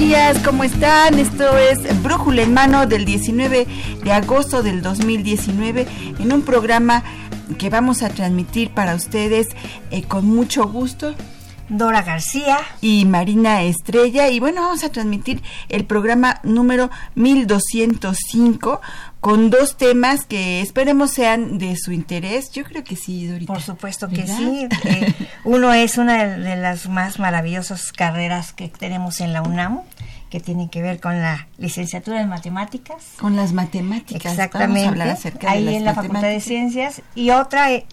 Días, ¿cómo están? Esto es Brújula en Mano del 19 de agosto del 2019 en un programa que vamos a transmitir para ustedes eh, con mucho gusto. Dora García y Marina Estrella y bueno, vamos a transmitir el programa número 1205 con dos temas que esperemos sean de su interés. Yo creo que sí, Dorita. Por supuesto que sí. Eh, uno es una de las más maravillosas carreras que tenemos en la UNAM que tiene que ver con la licenciatura en matemáticas. Con las matemáticas. Exactamente. Ahí en la Facultad de Ciencias. Y otra eh,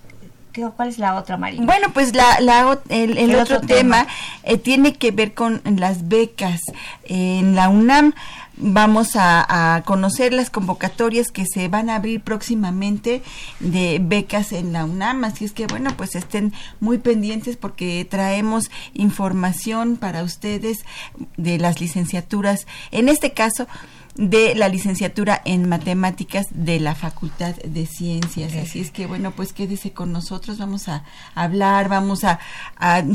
¿Cuál es la otra, María? Bueno, pues la, la el, otro, tema, eh, tiene que ver con las becas. en la UNAM vamos a, a, conocer las convocatorias que se van a abrir próximamente de becas en la UNAM. Así es que, bueno, pues estén muy pendientes porque traemos información para ustedes de las licenciaturas. En este caso, de la licenciatura en matemáticas de la Facultad de Ciencias. Así es que bueno, pues quédese con nosotros, vamos a hablar, vamos a,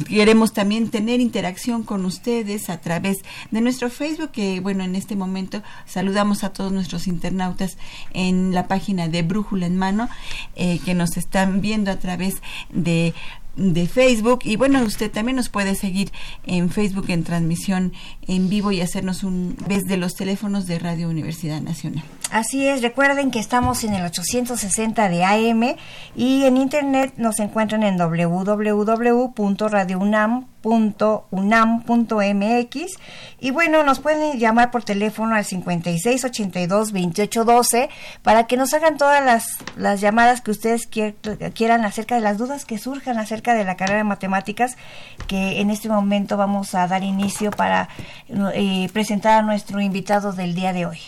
queremos también tener interacción con ustedes a través de nuestro Facebook, que bueno, en este momento saludamos a todos nuestros internautas en la página de Brújula en Mano, eh, que nos están viendo a través de de Facebook y bueno usted también nos puede seguir en Facebook en transmisión en vivo y hacernos un vez de los teléfonos de Radio Universidad Nacional. Así es, recuerden que estamos en el 860 de AM y en internet nos encuentran en www.radiounam.unam.mx y bueno, nos pueden llamar por teléfono al 56 82 28 12 para que nos hagan todas las, las llamadas que ustedes quieran acerca de las dudas que surjan acerca de la carrera de matemáticas que en este momento vamos a dar inicio para eh, presentar a nuestro invitado del día de hoy.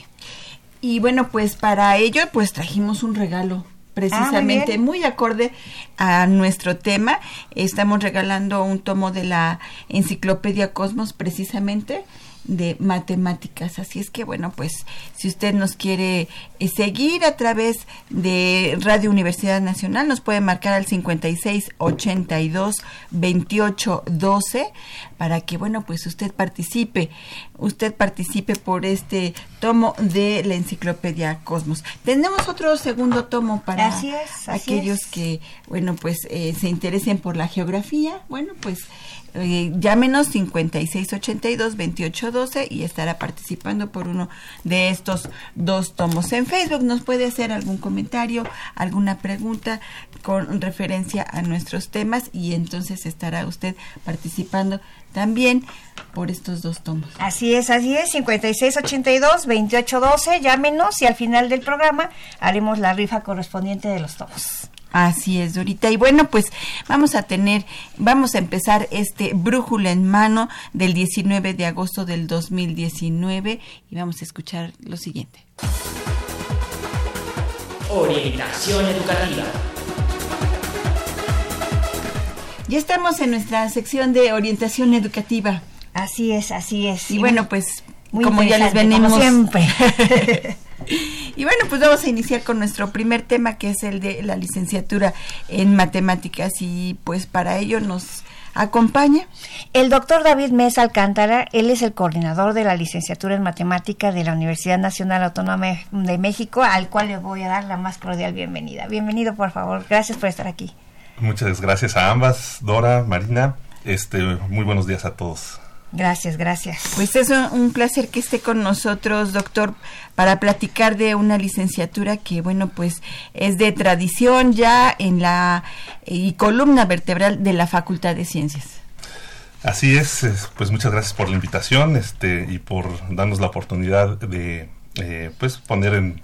Y bueno, pues para ello pues trajimos un regalo precisamente ah, muy, acorde a nuestro tema. Estamos regalando un tomo de la enciclopedia Cosmos precisamente de matemáticas. Así es que, bueno, pues si usted nos quiere eh, seguir a través de Radio Universidad Nacional, nos puede marcar al 56 82 28 12 para que, bueno, pues usted participe, usted participe por este tomo de la enciclopedia Cosmos. Tenemos otro segundo tomo para aquellos que, bueno, pues eh, se interesen por la geografía. Bueno, pues eh, llámenos 5682-2812 y estará participando por uno de estos dos tomos. En Facebook nos puede hacer algún comentario, alguna pregunta con referencia a nuestros temas y entonces estará usted participando también por estos dos tomos. Así es, así es, 5682-2812, llámenos y al final del programa haremos la rifa correspondiente de los tomos. Así es, Dorita. Y bueno, pues vamos a tener, vamos a empezar este brújula en mano del 19 de agosto del 2019 y vamos a escuchar lo siguiente. Orientación educativa. Ya estamos en nuestra sección de orientación educativa. Así es, así es. Y bueno, pues como ya les venimos siempre. Y bueno, pues vamos a iniciar con nuestro primer tema, que es el de la licenciatura en matemáticas. Y pues para ello nos acompaña. El doctor David Mesa Alcántara, él es el coordinador de la licenciatura en matemáticas de la Universidad Nacional Autónoma de México, al cual le voy a dar la más cordial bienvenida. Bienvenido, por favor. Gracias por estar aquí. Muchas gracias a ambas, Dora, Marina. Este, muy buenos días a todos. Gracias, gracias. Pues es un, placer que esté con nosotros, doctor, para platicar de una licenciatura que, bueno, pues es de tradición ya en la y columna vertebral de la Facultad de Ciencias. Así es, pues muchas gracias por la invitación este, y por darnos la oportunidad de eh, pues poner en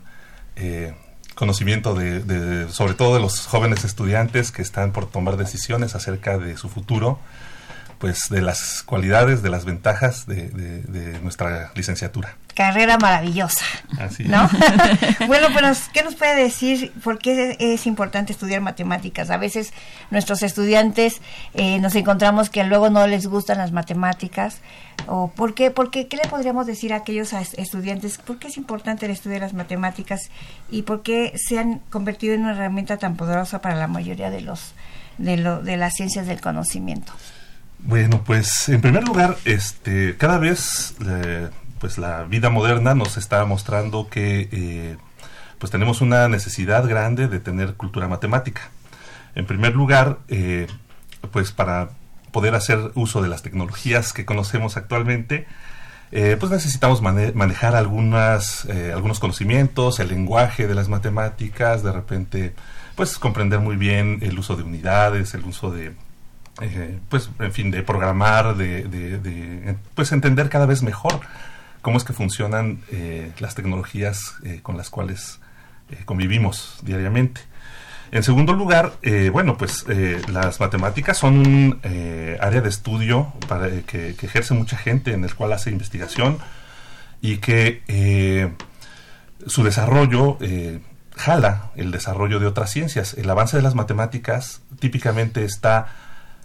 eh, conocimiento de, sobre todo de los jóvenes estudiantes que están por tomar decisiones acerca de su futuro pues de las cualidades, de las ventajas de, de, nuestra licenciatura. Carrera maravillosa, Así ¿no? bueno, pues, ¿qué nos puede decir por qué es importante estudiar matemáticas? A veces nuestros estudiantes eh, nos encontramos que luego no les gustan las matemáticas, o por qué, por qué, ¿qué le podríamos decir a aquellos estudiantes? ¿Por qué es importante el estudio de las matemáticas y por qué se han convertido en una herramienta tan poderosa para la mayoría de los de, lo, de las ciencias del conocimiento? Bueno, pues en primer lugar, este, cada vez eh, pues la vida moderna nos está mostrando que eh, pues tenemos una necesidad grande de tener cultura matemática. En primer lugar, eh, pues para poder hacer uso de las tecnologías que conocemos actualmente, pues necesitamos manejar algunas, algunos conocimientos, el lenguaje de las matemáticas, de repente, pues comprender muy bien el uso de unidades, el uso de eh, pues, en fin, de programar, de, pues entender cada vez mejor cómo es que funcionan eh, las tecnologías eh, con las cuales convivimos diariamente. En segundo lugar, bueno, pues las matemáticas son un área de estudio para, que, que, ejerce mucha gente en el cual hace investigación y que su desarrollo jala el desarrollo de otras ciencias. El avance de las matemáticas típicamente está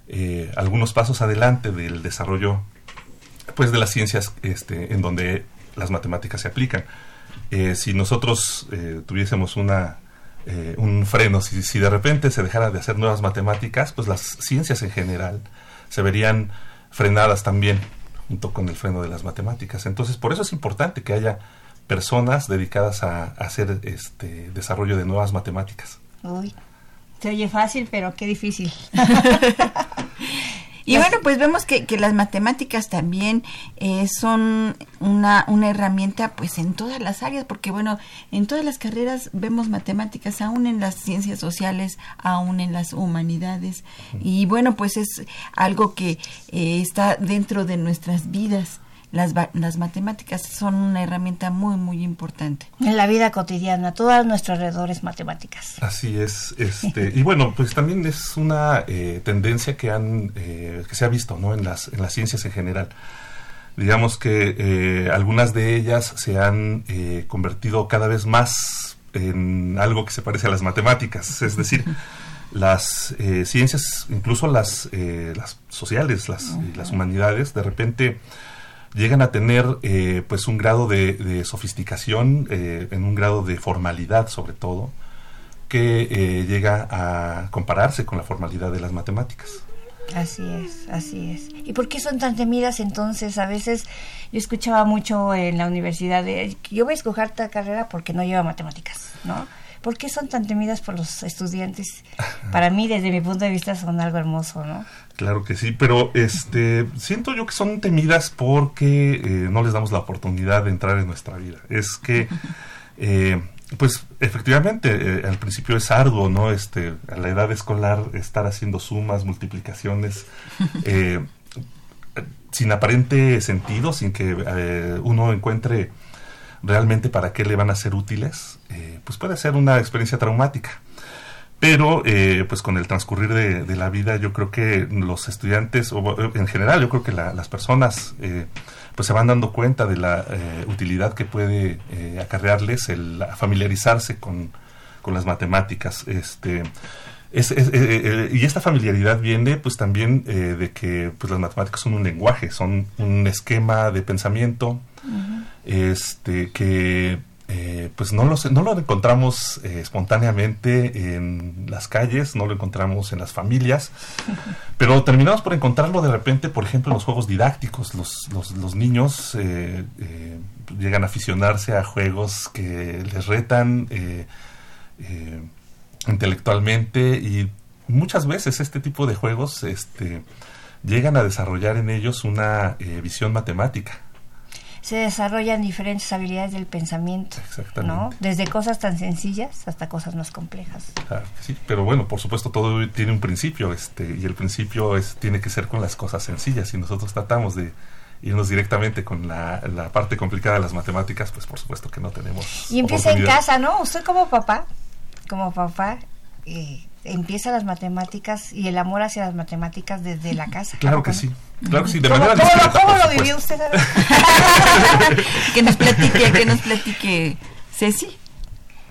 eh, algunos pasos adelante del desarrollo pues de las ciencias este, en donde las matemáticas se aplican. Eh, si nosotros eh, tuviésemos una, un freno, si, si, de repente se dejara de hacer nuevas matemáticas, pues las ciencias en general se verían frenadas también junto con el freno de las matemáticas. Entonces, por eso es importante que haya personas dedicadas a, hacer este desarrollo de nuevas matemáticas. Se oye fácil, pero qué difícil. Y bueno, pues vemos que, que las matemáticas también eh, son una, una herramienta pues en todas las áreas, porque bueno, en todas las carreras vemos matemáticas, aún en las ciencias sociales, aún en las humanidades. Y bueno, pues es algo que eh, está dentro de nuestras vidas las, las matemáticas son una herramienta muy, muy importante. En la vida cotidiana, todo a nuestro alrededor es matemáticas. Así es. Este, y bueno, pues también es una eh, tendencia que, han, eh, que se ha visto ¿no? en, las, en las ciencias en general. Digamos que eh, algunas de ellas se han convertido cada vez más en algo que se parece a las matemáticas. Es decir, las ciencias, incluso las, las sociales, las, las humanidades, de repente llegan a tener eh, pues un grado de, sofisticación, eh, en un grado de formalidad sobre todo, que eh, llega a compararse con la formalidad de las matemáticas. Así es, así es. ¿Y por qué son tan temidas entonces? A veces yo escuchaba mucho en la universidad de yo voy a escoger esta carrera porque no lleva matemáticas, ¿no? ¿Por qué son tan temidas por los estudiantes? Para mí, desde mi punto de vista, son algo hermoso, ¿no? Claro que sí, pero este siento yo que son temidas porque eh, no les damos la oportunidad de entrar en nuestra vida. Es que, eh, pues efectivamente, eh, al principio es arduo, ¿no? Este, a la edad escolar estar haciendo sumas, multiplicaciones, sin aparente sentido, sin que uno encuentre realmente para qué le van a ser útiles, eh, pues puede ser una experiencia traumática. Pero, eh, pues con el transcurrir de, la vida, yo creo que los estudiantes, o en general, yo creo que las personas, eh, pues se van dando cuenta de la utilidad que puede acarrearles el familiarizarse con, con las matemáticas. Este, y esta familiaridad viene pues también de que pues las matemáticas son un lenguaje, son un esquema de pensamiento, este que eh, pues no lo, no lo encontramos eh, espontáneamente en las calles, no lo encontramos en las familias, pero terminamos por encontrarlo de repente, por ejemplo, en los juegos didácticos. Los, los, niños eh, llegan a aficionarse a juegos que les retan intelectualmente y muchas veces este tipo de juegos este, llegan a desarrollar en ellos una visión matemática. Se desarrollan diferentes habilidades del pensamiento, ¿no? Desde cosas tan sencillas hasta cosas más complejas. Claro, sí, pero bueno, por supuesto todo tiene un principio, este, y el principio es, tiene que ser con las cosas sencillas, y nosotros tratamos de irnos directamente con la, la parte complicada de las matemáticas, pues por supuesto que no tenemos. Y empieza en casa, ¿no? Usted como papá, como papá, eh, empieza las matemáticas y el amor hacia las matemáticas desde la casa. Claro que sí. Claro que sí, de ¿Cómo, manera cómo lo, discreta, cómo por lo vivió usted? que nos platique, que nos platique Ceci.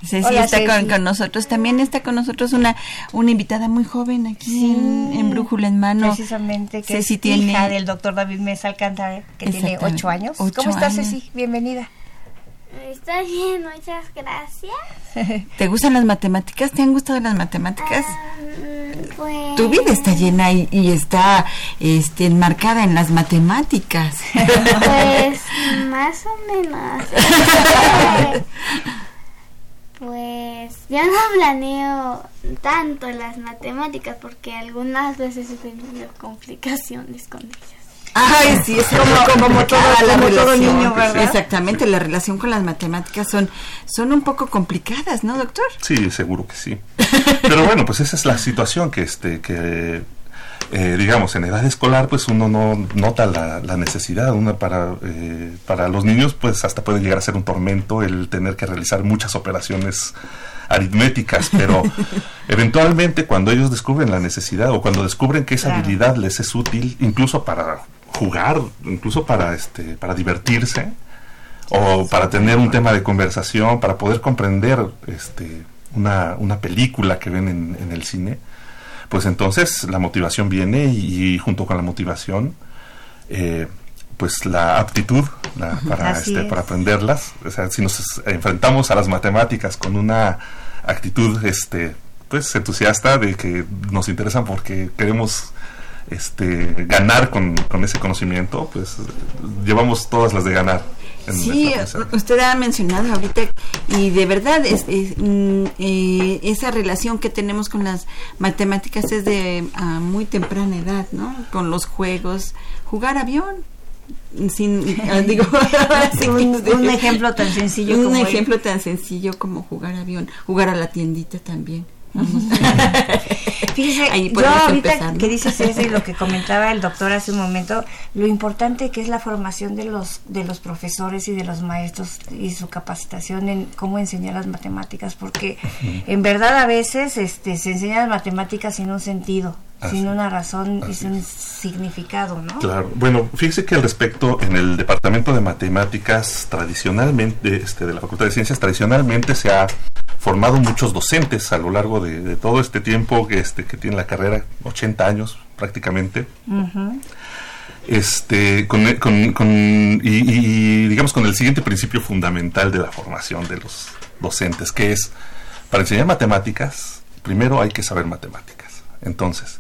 Ceci Hola, está Ceci. Con, con nosotros. También está con nosotros una, una invitada muy joven aquí Sí. en, en Brújula en Mano. Precisamente, que Ceci es tiene- hija del doctor David Mesa Alcántara, que tiene ocho años. ocho ¿Cómo estás. Ceci? Bienvenida. Está bien, muchas gracias. ¿Te gustan las matemáticas? ¿Te han gustado las matemáticas? Mm, pues... Tu vida está llena y, y está este, enmarcada en las matemáticas. Pues más o menos. Pues yo no planeo tanto las matemáticas porque algunas veces he tenido complicaciones con ellas. Ay, sí, es Como- como, como todo- la como todo niño, ¿verdad? Exactamente, la relación con las matemáticas son, son un poco complicadas, ¿no, doctor? Sí, seguro que sí. Pero bueno, pues esa es la situación que, este, que eh, digamos, en edad escolar, pues uno no nota la, la necesidad. Una para, eh, para los niños, pues hasta puede llegar a ser un tormento el tener que realizar muchas operaciones aritméticas, pero eventualmente cuando ellos descubren la necesidad o cuando descubren que esa Claro. habilidad les es útil, incluso para jugar, incluso para, este, para divertirse, o para tener un tema de conversación, para poder comprender este, una, una película que ven en, en el cine, pues entonces la motivación viene y, y junto con la motivación, eh, pues la aptitud la- para, este, es. para aprenderlas. O sea, si nos enfrentamos a las matemáticas con una actitud este, pues entusiasta de que nos interesan porque queremos este, ganar con, con ese conocimiento, pues llevamos todas las de ganar. Sí, usted ha mencionado ahorita y de verdad es, es, mm, eh, esa relación que tenemos con las matemáticas es de a muy temprana edad, ¿no? Con los juegos, jugar avión, sin ah, digo un, un ejemplo tan sencillo un como el- ejemplo tan sencillo como jugar avión, jugar a la tiendita también. Vamos. Fíjese, Ahí yo ahorita empezar, ¿no? que dices eso y lo que comentaba el doctor hace un momento, lo importante que es la formación de los de los profesores y de los maestros y su capacitación en cómo enseñar las matemáticas, porque en verdad a veces este se enseñan las matemáticas sin un sentido, Así- sin una razón y sin un significado, ¿no? Claro. Bueno, fíjese que al respecto, en el Departamento de Matemáticas, tradicionalmente, este, de la Facultad de Ciencias, tradicionalmente se ha formado muchos docentes a lo largo de, de todo este tiempo que, este, que tiene la carrera, 80 años prácticamente. Este, con, con- con- y, y, digamos con el siguiente principio fundamental de la formación de los docentes, que es, para enseñar matemáticas, primero hay que saber matemáticas. Entonces,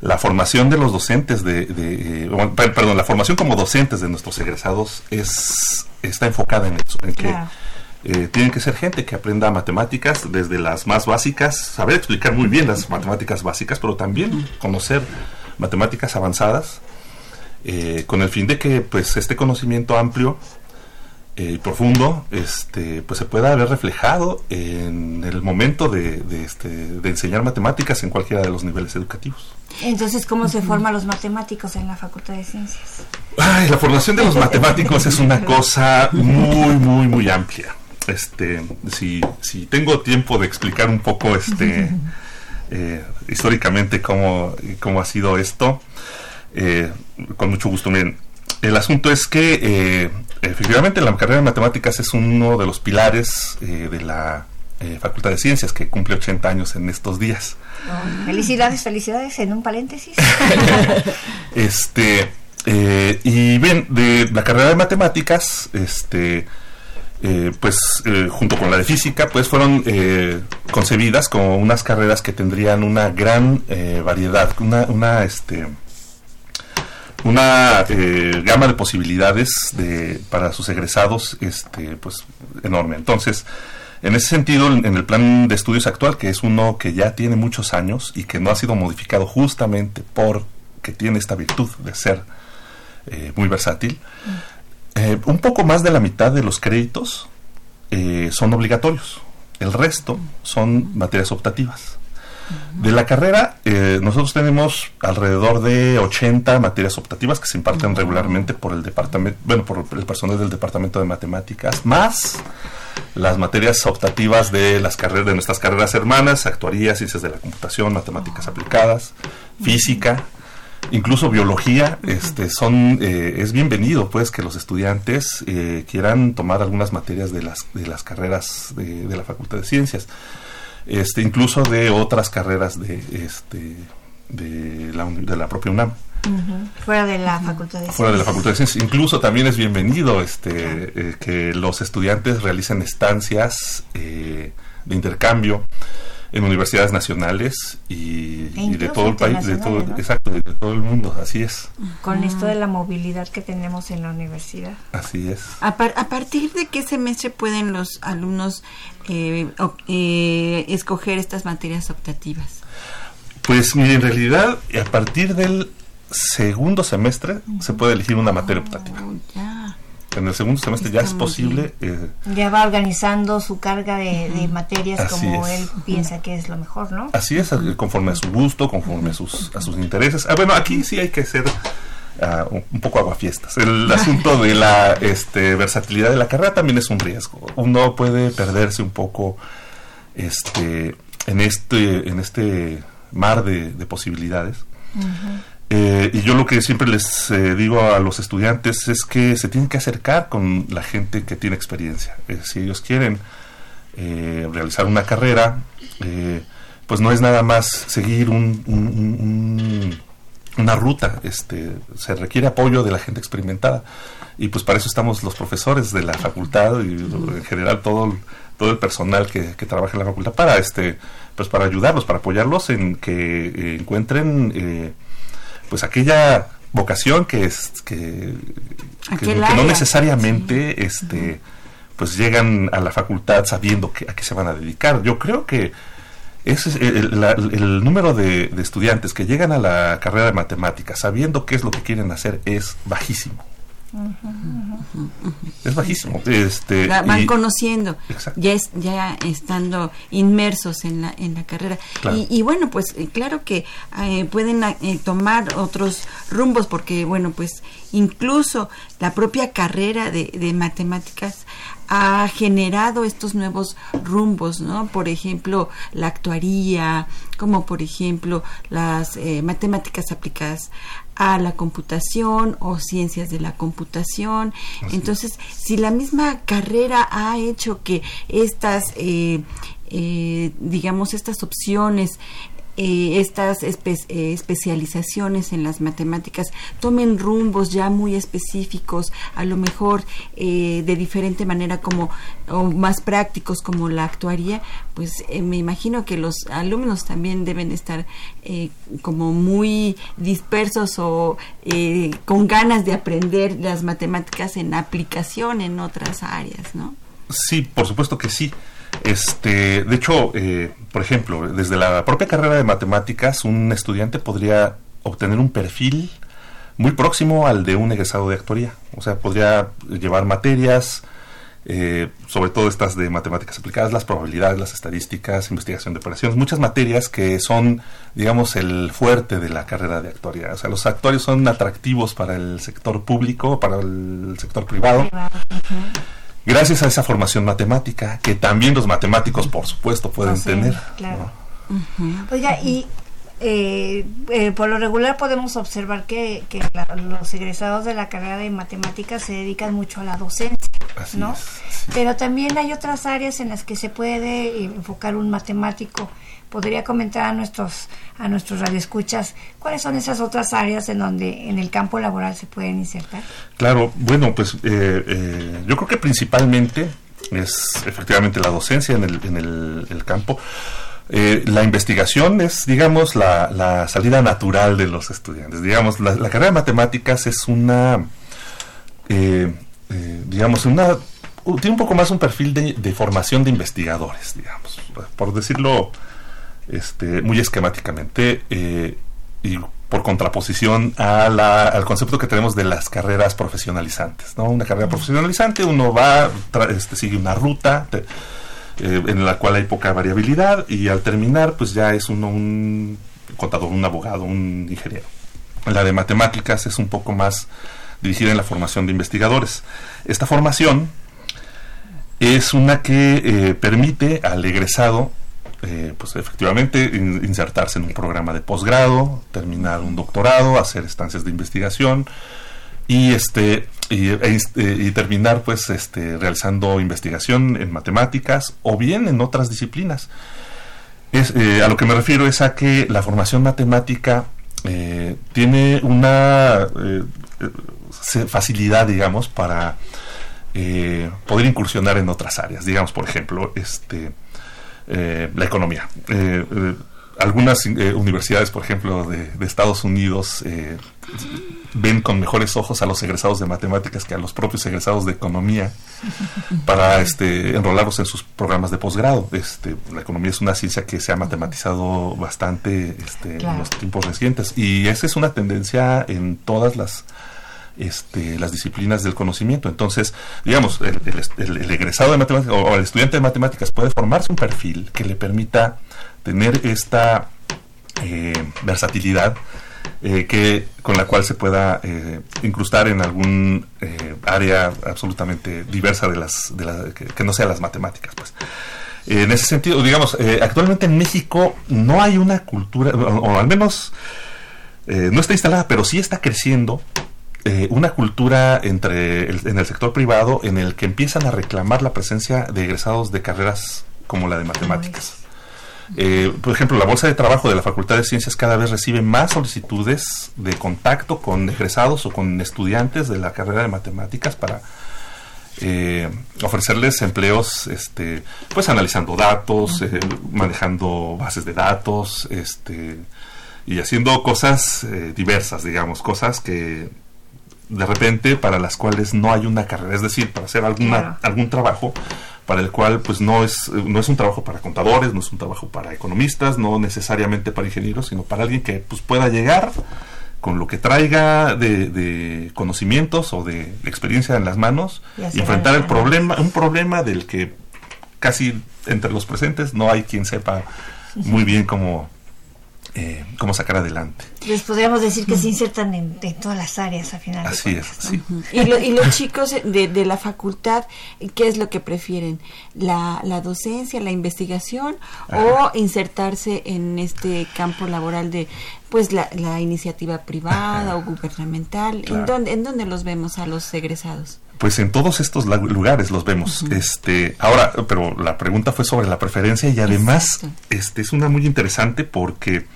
la formación de los docentes de, de- eh, perdón, la formación como docentes de nuestros egresados es está enfocada en eso, en que. Eh, tienen que ser gente que aprenda matemáticas desde las más básicas, saber explicar muy bien las matemáticas básicas, pero también conocer matemáticas avanzadas, eh, con el fin de que pues este conocimiento amplio eh, y profundo este, pues se pueda ver reflejado en el momento de, de, este, de enseñar matemáticas en cualquiera de los niveles educativos. Entonces, ¿cómo se forman los matemáticos en la Facultad de Ciencias? Ay, la formación de los matemáticos es una cosa muy, muy, muy amplia. Este, si, si tengo tiempo de explicar un poco este, eh, históricamente cómo, cómo ha sido esto, eh, con mucho gusto. Miren, el asunto es que eh, efectivamente la carrera de matemáticas es uno de los pilares de la Facultad de Ciencias que cumple 80 años en estos días. Felicidades, felicidades, en un paréntesis. Este, eh, y bien, de la carrera de matemáticas, este, eh, pues eh, junto con la de física, pues fueron eh, concebidas como unas carreras que tendrían una gran variedad, una, una, este, una gama de posibilidades de, para sus egresados, este, pues enorme. Entonces, en ese sentido, en el plan de estudios actual, que es uno que ya tiene muchos años y que no ha sido modificado justamente por que tiene esta virtud de ser muy versátil, eh, un poco más de la mitad de los créditos eh, son obligatorios. El resto son materias optativas. De la carrera, eh, nosotros tenemos alrededor de 80 materias optativas que se imparten regularmente por el departamento, bueno, por el personal del departamento de matemáticas, más las materias optativas de las carreras de nuestras carreras hermanas, actuaría, ciencias de la computación, matemáticas aplicadas, física, incluso biología, este, son eh, es bienvenido, pues, que los estudiantes eh, quieran tomar algunas materias de las de las carreras de, de la Facultad de Ciencias este, incluso de otras carreras de, este, de, la, de la propia UNAM. Fuera de la Facultad de Fuera de la Facultad de Ciencias. Incluso también es bienvenido este, eh, que los estudiantes realicen estancias eh, de intercambio en universidades nacionales y, E y de todo el país, de todo, exacto, de, todo el mundo, así es, Con esto de la movilidad que tenemos en la universidad. así es. ¿A, par- a partir de qué semestre pueden los alumnos eh, eh, escoger estas materias optativas? Pues mire, en realidad, a partir del segundo semestre se puede elegir una materia optativa. Oh, ya. En el segundo semestre ya es posible eh, Ya va organizando su carga de, de materias como es. él piensa que es lo mejor, ¿no? Así es, conforme a su gusto, conforme a sus, a sus intereses. Ah, bueno, aquí sí hay que ser ah, un, poco aguafiestas. El asunto de la este, versatilidad de la carrera también es un riesgo. Uno puede perderse un poco este, en, este, en este mar de, de posibilidades. Eh, y yo lo que siempre les eh, digo a los estudiantes es que se tienen que acercar con la gente que tiene experiencia. Si ellos quieren eh, realizar una carrera, eh, pues no es nada más seguir un, un- un- un- una ruta, este, se requiere apoyo de la gente experimentada y pues para eso estamos los profesores de la facultad y en general todo todo el personal que, que trabaja en la facultad para este pues para ayudarlos, para apoyarlos en que encuentren pues aquella vocación que es que, que- no necesariamente este pues llegan a la facultad sabiendo que, a qué se van a dedicar. Yo creo que ese es el, el- la- el número de, de estudiantes que llegan a la carrera de matemáticas sabiendo qué es lo que quieren hacer es bajísimo. Es bajísimo. Este, La van y- conociendo, Exacto. ya es, ya estando inmersos en la en la carrera. Claro. Y, y bueno, pues eh, claro que eh, pueden eh, tomar otros rumbos porque bueno, pues incluso la propia carrera de, de matemáticas ha generado estos nuevos rumbos, ¿no? Por ejemplo, la actuaría, como por ejemplo las eh, matemáticas aplicadas a la computación o ciencias de la computación. Entonces, si la misma carrera ha hecho que estas, eh, eh, digamos, estas opciones, eh, estas eh, especializaciones en las matemáticas tomen rumbos ya muy específicos, a lo mejor eh, de diferente manera como o más prácticos como la actuaría, pues eh, me imagino que los alumnos también deben estar eh, como muy dispersos o eh, con ganas de aprender las matemáticas en aplicación en otras áreas, ¿no? Sí, por supuesto que sí. Este, de hecho, eh, por ejemplo, desde la propia carrera de matemáticas, un estudiante podría obtener un perfil muy próximo al de un egresado de actuaría. O sea, podría llevar materias, eh, sobre todo estas de matemáticas aplicadas, las probabilidades, las estadísticas, investigación de operaciones, muchas materias que son, digamos, el fuerte de la carrera de actuaría. O sea, los actuarios son atractivos para el sector público, para el sector privado gracias a esa formación matemática que también los matemáticos por supuesto pueden tener claro. ¿no? Oiga, y eh, eh, por lo regular podemos observar que, que la- los egresados de la carrera de matemáticas se dedican mucho a la docencia, Así ¿no? es, sí. Pero también hay otras áreas en las que se puede enfocar un matemático. ¿Podría comentar a nuestros a nuestros radioescuchas cuáles son esas otras áreas en donde en el campo laboral se pueden insertar? claro bueno pues eh, eh, yo creo que principalmente es efectivamente la docencia en el, en el, campo Eh, la investigación es, digamos, la, la salida natural de los estudiantes. Digamos, la, carrera de matemáticas es una, eh, eh, digamos, una, tiene un poco más un perfil de, de formación de investigadores, digamos, por decirlo este, muy esquemáticamente. eh, y por contraposición a la, al concepto que tenemos de las carreras profesionalizantes. ¿no? Una carrera profesionalizante, uno va, este, sigue una ruta eh, en la cual hay poca variabilidad y al terminar pues ya es uno un contador, un abogado, un ingeniero. La de matemáticas es un poco más dirigida en la formación de investigadores. Esta formación es una que eh, permite al egresado eh, pues efectivamente insertarse en un programa de posgrado, terminar un doctorado, hacer estancias de investigación y este y, e, e, terminar pues este realizando investigación en matemáticas o bien en otras disciplinas. Es, eh, a lo que me refiero es a que la formación matemática eh, tiene una facilidad, digamos, para poder incursionar en otras áreas. Digamos, por ejemplo, este eh, la economía. Eh, eh, algunas universidades, por ejemplo, de, Estados Unidos, ven con mejores ojos a los egresados de matemáticas que a los propios egresados de economía para este, enrolarlos en sus programas de posgrado. Este, la economía es una ciencia que se ha matematizado bastante este, en los tiempos recientes y esa es una tendencia en todas las este, las disciplinas del conocimiento. Entonces, digamos, el, egresado de matemáticas o, el estudiante de matemáticas puede formarse un perfil que le permita tener esta eh, versatilidad eh, que con la cual se pueda eh, incrustar en algún área absolutamente diversa de las, que, no sea las matemáticas, pues. en ese sentido, digamos, actualmente en México no hay una cultura, o al menos no está instalada, pero sí está creciendo eh, una cultura entre en el sector privado en el que empiezan a reclamar la presencia de egresados de carreras como la de matemáticas. Eh, por ejemplo, la bolsa de trabajo de la Facultad de Ciencias cada vez recibe más solicitudes de contacto con egresados o con estudiantes de la carrera de matemáticas para eh, ofrecerles empleos, este, pues analizando datos, manejando bases de datos, este, y haciendo cosas diversas, digamos, cosas que de repente para las cuales no hay una carrera, es decir, para hacer alguna, algún trabajo para el cual pues no es, no es un trabajo para contadores, no es un trabajo para economistas, no necesariamente para ingenieros, sino para alguien que pues pueda llegar con lo que traiga de, conocimientos o de experiencia en las manos y, enfrentar el problema, un problema del que casi entre los presentes no hay quien sepa muy bien cómo, eh, cómo sacar adelante. Les podríamos decir que se insertan en, todas las áreas al final. Así es, sí. y, y, los chicos de, la facultad, ¿qué es lo que prefieren? ¿La, la docencia, la investigación o insertarse en este campo laboral de pues la, la iniciativa privada o gubernamental? ¿En, dónde, ¿En dónde los vemos a los egresados? Pues en todos estos lugares los vemos. Este, ahora, pero la pregunta fue sobre la preferencia y además este es una muy interesante porque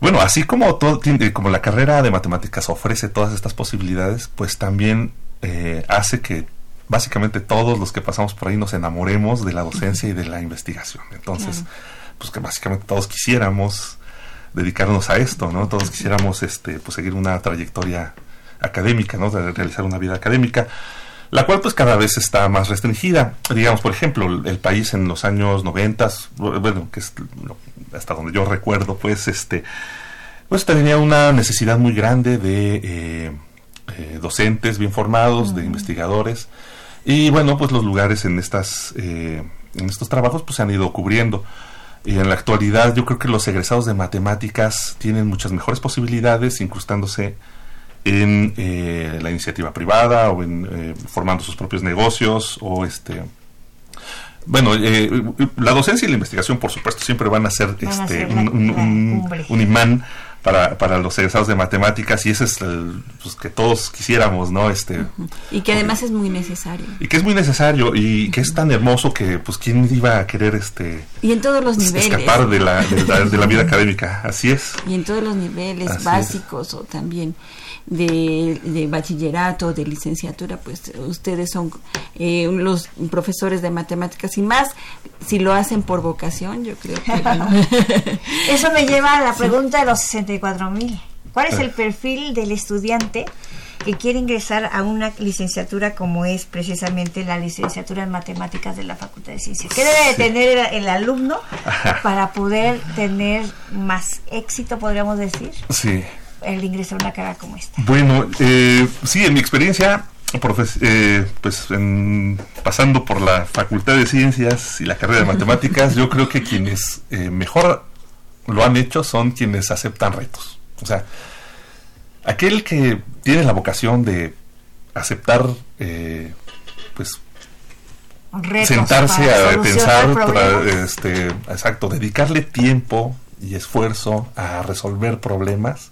bueno, así como todo, como la carrera de matemáticas ofrece todas estas posibilidades, pues también eh, hace que básicamente todos los que pasamos por ahí nos enamoremos de la docencia y de la investigación. Entonces, pues que básicamente todos quisiéramos dedicarnos a esto, ¿no? Todos quisiéramos este pues seguir una trayectoria académica, ¿no? De realizar una vida académica, la cual pues cada vez está más restringida. Digamos, por ejemplo, el, país en los años noventas, bueno, que es hasta donde yo recuerdo, pues este, pues tenía una necesidad muy grande de eh, eh, docentes bien formados, de investigadores, y bueno, pues los lugares en estas, eh, en estos trabajos pues se han ido cubriendo. Y en la actualidad yo creo que los egresados de matemáticas tienen muchas mejores posibilidades incrustándose en eh, la iniciativa privada o en eh, formando sus propios negocios o este bueno eh, la docencia y la investigación por supuesto siempre van a ser este un, imán para, para los egresados de matemáticas y ese es el pues, que todos quisiéramos no este y que además es muy necesario. y que es muy necesario y que es tan hermoso que pues quién iba a querer este y en todos los niveles. escapar de la, de la, vida académica así es. Y en todos los niveles básicos o también de, bachillerato, de licenciatura, pues ustedes son eh, los profesores de matemáticas y más si lo hacen por vocación, yo creo que Eso me lleva a la pregunta de los 64 mil. ¿Cuál es el perfil del estudiante que quiere ingresar a una licenciatura como es precisamente la licenciatura en matemáticas de la Facultad de Ciencias. ¿Qué debe de tener el, el alumno para poder tener más éxito, podríamos decir? Sí. El ingresar a una carrera como esta. Bueno, eh, sí, en mi experiencia, eh, pues en- pasando por la Facultad de Ciencias y la carrera de Matemáticas, yo creo que quienes eh, mejor lo han hecho son quienes aceptan retos. O sea, aquel que tiene la vocación de aceptar, eh, pues Retos sentarse a pensar, tra- este, exacto, dedicarle tiempo y esfuerzo a resolver problemas,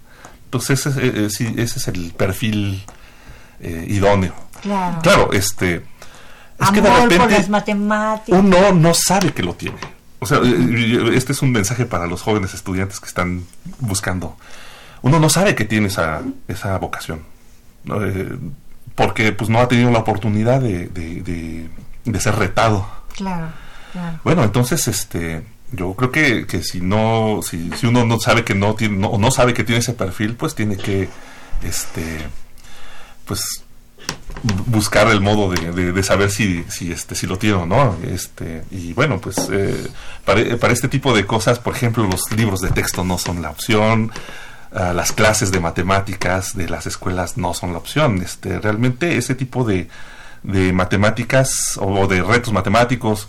pues ese, es- eh, eh, sí, ese es el perfil eh, idóneo. Claro. Claro, este, es que de por repente las matemáticas. uno no sabe que lo tiene. O sea, este es un mensaje para los jóvenes estudiantes que están buscando. Uno no sabe que tiene esa, esa vocación. ¿no? Eh, porque pues no ha tenido la oportunidad de, de- de- de ser retado. Claro, claro. Bueno, entonces, este, yo creo que, que si no, si, si uno no sabe que no tiene, no, no sabe que tiene ese perfil, pues tiene que, este, pues bu- buscar el modo de, de- de saber si, si este si lo tiene o no este y bueno pues eh, para, para este tipo de cosas por ejemplo los libros de texto no son la opción ah, las clases de matemáticas de las escuelas no son la opción este realmente ese tipo de, de matemáticas o de retos matemáticos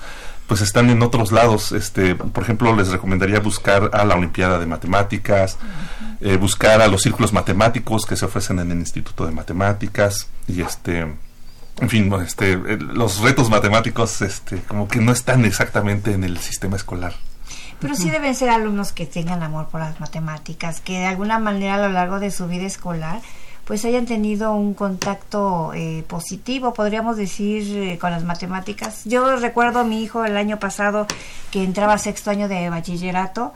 pues están en otros lados. Este por ejemplo les recomendaría buscar a la olimpiada de matemáticas eh, buscar a los círculos matemáticos que se ofrecen en el Instituto de Matemáticas y este en fin este los retos matemáticos este como que no están exactamente en el sistema escolar. Pero sí deben ser alumnos que tengan amor por las matemáticas, que de alguna manera a lo largo de su vida escolar pues hayan tenido un contacto eh, positivo, podríamos decir, eh, con las matemáticas. Yo recuerdo a mi hijo el año pasado que entraba sexto año de bachillerato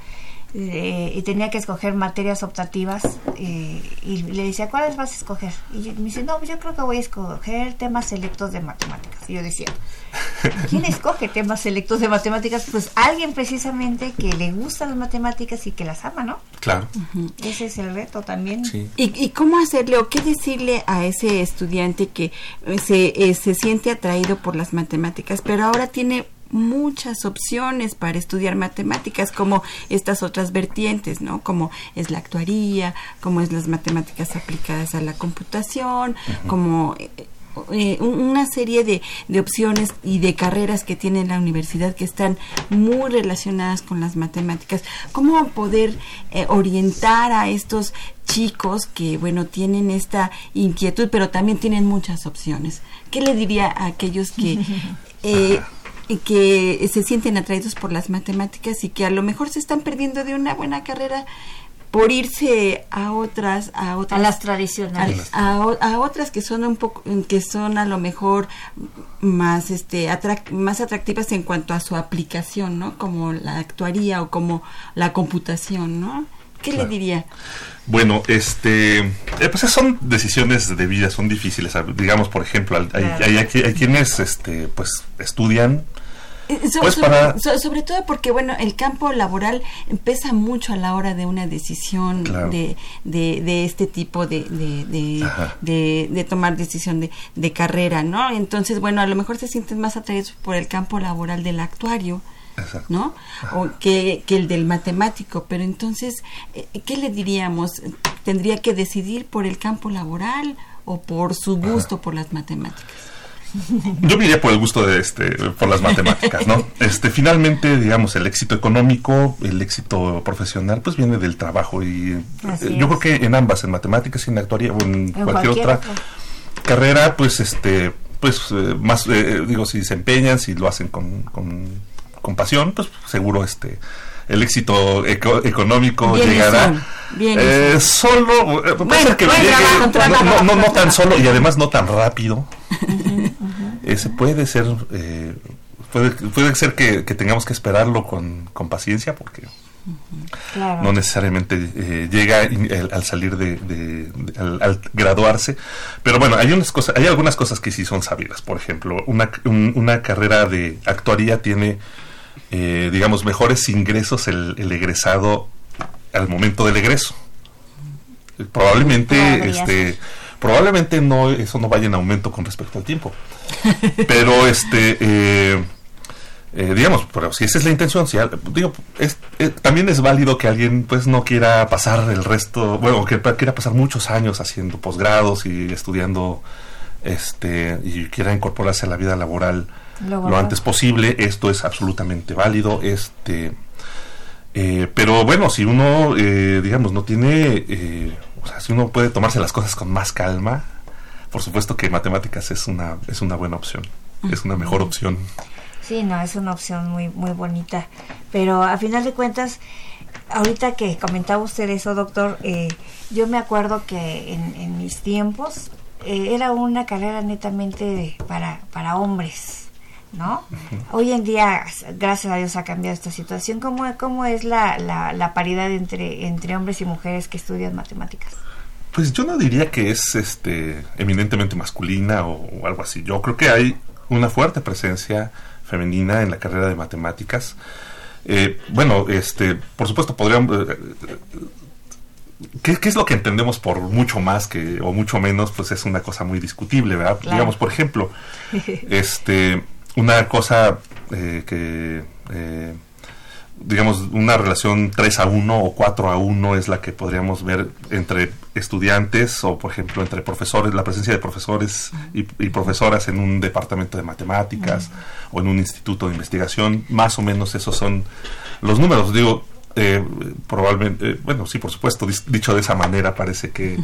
eh, y tenía que escoger materias optativas eh, y le decía, ¿cuáles vas a escoger? Y yo- me dice, no, pues yo creo que voy a escoger temas selectos de matemáticas. Y yo decía, ¿quién escoge temas selectos de matemáticas? Pues alguien precisamente que le gustan las matemáticas y que las ama, ¿no? claro Ese es el reto también. sí ¿Y, y cómo hacerle o qué decirle a ese estudiante que eh, se, eh, se siente atraído por las matemáticas, pero ahora tiene muchas opciones para estudiar matemáticas, como estas otras vertientes, ¿no? Como es la actuaría, como es las matemáticas aplicadas a la computación, como eh, eh, un- una serie de, de opciones y de carreras que tiene la universidad que están muy relacionadas con las matemáticas. ¿Cómo poder eh, orientar a estos chicos que, bueno, tienen esta inquietud, pero también tienen muchas opciones? ¿Qué le diría a aquellos que... eh, y que se sienten atraídos por las matemáticas y que a lo mejor se están perdiendo de una buena carrera por irse a otras a otras A las tradicionales. a, a otras que son un poco que son a lo mejor más este atrac- más atractivas en cuanto a su aplicación no como la actuaría o como la computación no qué Claro. le diría Bueno, este, eh, pues son decisiones de vida, son difíciles. Digamos, por ejemplo, hay, hay, hay- hay quienes, este, pues, estudian. Eh, so- Pues sobre, para- so- sobre todo porque bueno el campo laboral pesa mucho a la hora de una decisión Claro. de, de, de este tipo de de, de, tomar decisión de, de carrera no entonces bueno a lo mejor se sienten más atraídos por el campo laboral del actuario Exacto. ¿no? O que, que el del matemático, pero entonces, eh, ¿qué le diríamos? ¿Tendría que decidir por el campo laboral o por su gusto por las matemáticas? Yo me iría por el gusto de este, por las matemáticas, ¿no? Este, finalmente, digamos, el éxito económico, el éxito profesional, pues viene del trabajo y Así eh, yo es. creo que en ambas, en matemáticas y en actuaría o en, cualquier, cualquier otra otra. carrera, pues, este, pues, eh, más, eh, digo, si se empeñan, si lo hacen con, con, con pasión, pues, seguro, este, el éxito eco- económico Bien llegará. bien Eh, solo, eh, puede Bueno, ser que llegue, no, no, no, no tan solo y además no tan rápido. Ese puede ser, eh, puede, puede ser que, que tengamos que esperarlo con, con paciencia porque Claro. no necesariamente eh, llega al salir de, de- de- al, al graduarse. Pero bueno, hay unas cosas, hay algunas cosas que sí son sabidas. Por ejemplo, una, un- una carrera de actuaría tiene, eh, digamos, mejores ingresos el, el egresado al momento del egreso. Probablemente, Podría este, probablemente no eso no vaya en aumento con respecto al tiempo. Pero este eh, eh, digamos, pero si esa es la intención, si, digo, es, eh, también es válido que alguien pues no quiera pasar el resto, bueno, que quiera pasar muchos años haciendo posgrados y estudiando este y quiera incorporarse a la vida laboral lo, antes posible, esto es absolutamente válido, este eh, pero bueno, si uno digamos no tiene o sea, si uno puede tomarse las cosas con más calma, por supuesto que matemáticas es una es una buena opción, es una mejor opción. Sí, no, es una opción muy, muy bonita. Pero a final de cuentas, ahorita que comentaba usted eso, doctor, eh, yo me acuerdo que en, mis tiempos eh, era una carrera netamente para, para hombres, ¿no? Hoy en día, gracias a Dios, ha cambiado esta situación. ¿Cómo, cómo es la, la, paridad entre, entre hombres y mujeres que estudian matemáticas? Pues yo no diría que es este eminentemente masculina o, o algo así. Yo creo que hay una fuerte presencia femenina en la carrera de matemáticas. Eh, bueno, este, por supuesto, podríamos... Eh, ¿Qué, es lo que entendemos por mucho más que o mucho menos? Pues es una cosa muy discutible, ¿verdad? Digamos, por ejemplo, este, una cosa eh, que digamos, una relación 3 a 1 o 4 a 1 es la que podríamos ver entre estudiantes o, por ejemplo, entre profesores, la presencia de profesores y, profesoras en un departamento de matemáticas o en un instituto de investigación. Más o menos esos son los números. Digo, eh, probablemente, eh, bueno, sí, por supuesto, dicho de esa manera, parece que,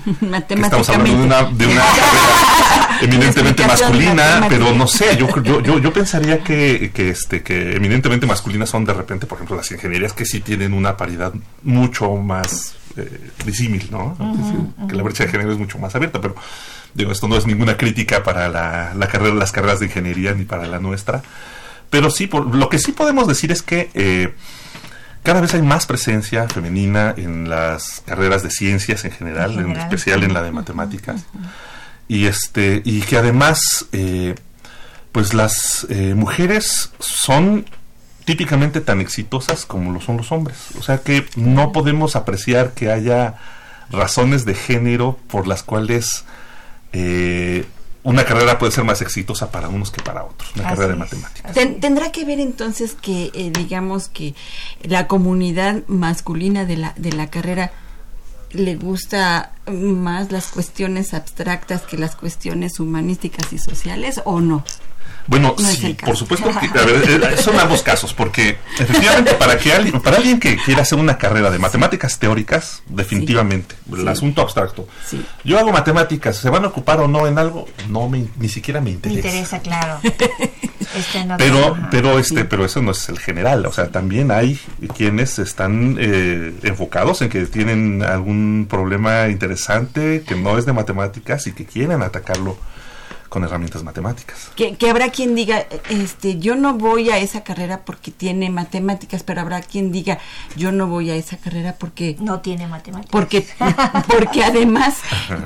estamos hablando de una, de una carrera eminentemente masculina, pero no sé, yo, yo, yo, pensaría que, que, este, que eminentemente masculinas son de repente, por ejemplo, las ingenierías que sí tienen una paridad mucho más eh, disímil, ¿no? Que la brecha de género es mucho más abierta, pero digo, esto no es ninguna crítica para la, la carrera, las carreras de ingeniería ni para la nuestra, pero sí, por, lo que sí podemos decir es que eh, cada vez hay más presencia femenina en las carreras de ciencias en general, en, especial en la de matemáticas. Y este, y que además, eh, pues las eh, mujeres son típicamente tan exitosas como lo son los hombres. O sea que no podemos apreciar que haya razones de género por las cuales eh, una carrera puede ser más exitosa para unos que para otros, una carrera de matemáticas. tendrá que ver entonces que, eh, digamos que la comunidad masculina de la, de la carrera le gusta más las cuestiones abstractas que las cuestiones humanísticas y sociales o no? Bueno, sí, por supuesto que eh, son ambos casos, porque efectivamente para que alguien, para alguien que quiera hacer una carrera de matemáticas teóricas, definitivamente, el asunto abstracto. Yo hago matemáticas, ¿se van a ocupar o no en algo? No me, ni siquiera me interesa. Me interesa, claro. Este pero, pero este, pero eso no es el general, o sea, también hay quienes están eh, enfocados en que tienen algún problema interesante que no es de matemáticas y que quieren atacarlo con herramientas matemáticas. Que, habrá quien diga, este, yo no voy a esa carrera porque tiene matemáticas, pero habrá quien diga, yo no voy a esa carrera porque no tiene matemáticas. Porque, porque además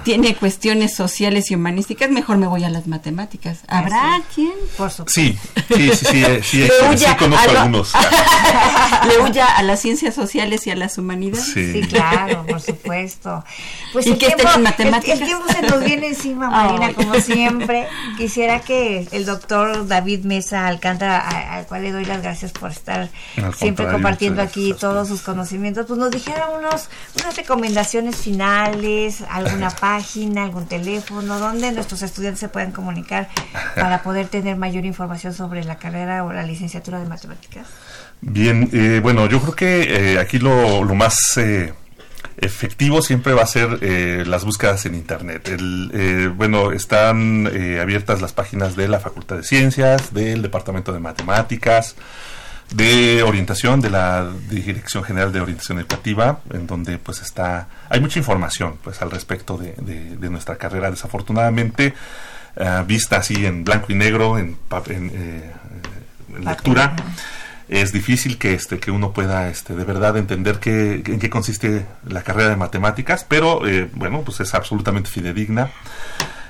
tiene cuestiones sociales y humanísticas, mejor me voy a las matemáticas. ¿Habrá quien? Por supuesto. Sí, sí, sí, sí, sí, sí, conozco algunos. Le huya a las ciencias sociales y a las humanidades. Sí, claro, por supuesto. Pues ¿Y que estén en matemáticas? El, tiempo se nos viene encima, Marina, como siempre quisiera que el doctor David Mesa Alcántara, al cual le doy las gracias por estar siempre compartiendo aquí todos sus conocimientos, pues nos dijera unos, unas recomendaciones finales, alguna página, algún teléfono, donde nuestros estudiantes se pueden comunicar para poder tener mayor información sobre la carrera o la licenciatura de matemáticas. Bien, eh, bueno, yo creo que eh, aquí lo, lo más... Eh, efectivo siempre va a ser eh, las búsquedas en Internet. El, eh, bueno, están eh, abiertas las páginas de la Facultad de Ciencias, del Departamento de Matemáticas, de orientación de la Dirección General de Orientación Educativa, en donde pues está, hay mucha información pues al respecto de, de, nuestra carrera. Desafortunadamente, vista así en blanco y negro, en, en, en lectura es difícil que este que uno pueda este de verdad entender qué, en qué consiste la carrera de matemáticas pero eh, bueno pues es absolutamente fidedigna.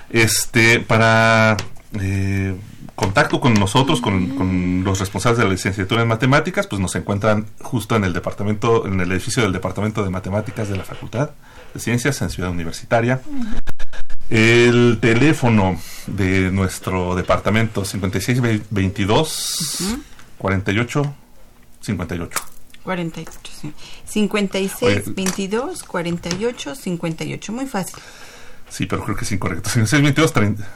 Este para eh, contacto con nosotros con, los responsables de la licenciatura en matemáticas pues nos encuentran justo en el departamento en el edificio del departamento de matemáticas de la facultad de ciencias en Ciudad Universitaria. El teléfono de nuestro departamento 5622 48 58. 48, sí. 56 22 48 58. Muy fácil. Sí, pero creo que es incorrecto. 56 22 30.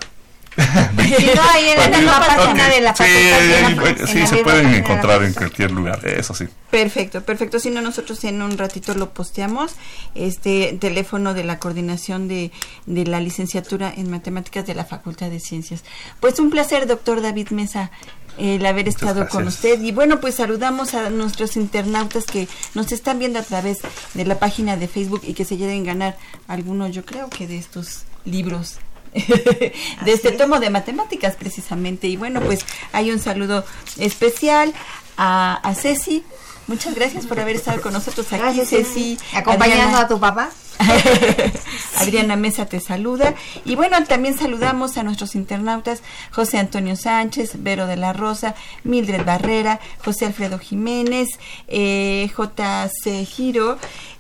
Si no, ahí en la misma página de la Sí, facultad. la- la se pueden encontrar en cualquier lugar, eso sí. Perfecto, perfecto. Si no, nosotros en un ratito lo posteamos. Este teléfono de la coordinación de, de la licenciatura en matemáticas de la Facultad de Ciencias. Pues un placer, doctor David Mesa, el haber Muchas estado con usted. Y bueno, pues saludamos a nuestros internautas que nos están viendo a través de la página de Facebook y que se lleven ganar algunos, yo creo que de estos libros. de este tomo de matemáticas precisamente. Y bueno pues hay un saludo especial a, a Ceci. Muchas gracias por haber estado con nosotros. Aquí Gracias, Ceci Acompañando Adriana- a tu papá. Adriana Mesa te saluda. Y bueno, también saludamos a nuestros internautas José Antonio Sánchez, Vero de la Rosa, Mildred Barrera, José Alfredo Jiménez, eh, JC Giro,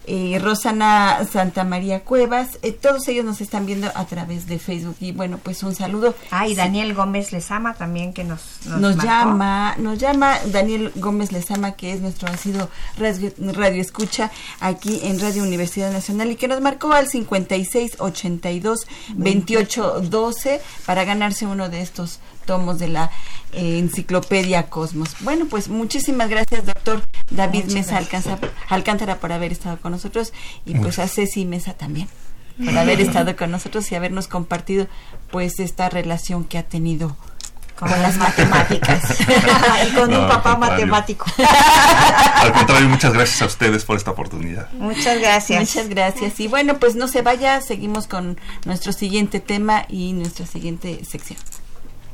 eh, Rosana Santa María Cuevas. eh, todos ellos nos están viendo a través de Facebook. Y bueno, pues un saludo. Ah, y Daniel Gómez Lezama también que nos, nos, Nos llama, nos llama Daniel Gómez Lezama, que es nuestro ácido radio, radio escucha aquí en Radio Universidad Nacional y que nos marcó al 56 82 28 12 para ganarse uno de estos tomos de la eh, enciclopedia Cosmos. Bueno, pues muchísimas gracias, doctor David Muchas Mesa Alcanza- Alcántara, por haber estado con nosotros y pues a Ceci Mesa también por haber estado con nosotros y habernos compartido pues esta relación que ha tenido con las matemáticas. y con No, un papá matemático. Al contrario, muchas gracias a ustedes por esta oportunidad. Muchas gracias. Muchas gracias. Y bueno, pues no se vaya, seguimos con nuestro siguiente tema y nuestra siguiente sección.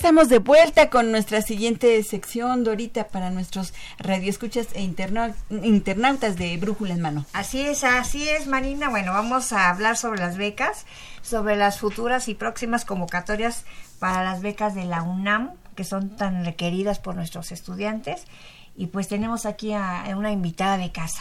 Estamos de vuelta con nuestra siguiente sección, Dorita, para nuestros radioescuchas e interna- internautas de Brújula en Mano. Así es, así es, Marina. Bueno, vamos a hablar sobre las becas, sobre las futuras y próximas convocatorias para las becas de la UNAM, que son tan requeridas por nuestros estudiantes. Y pues tenemos aquí a una invitada de casa.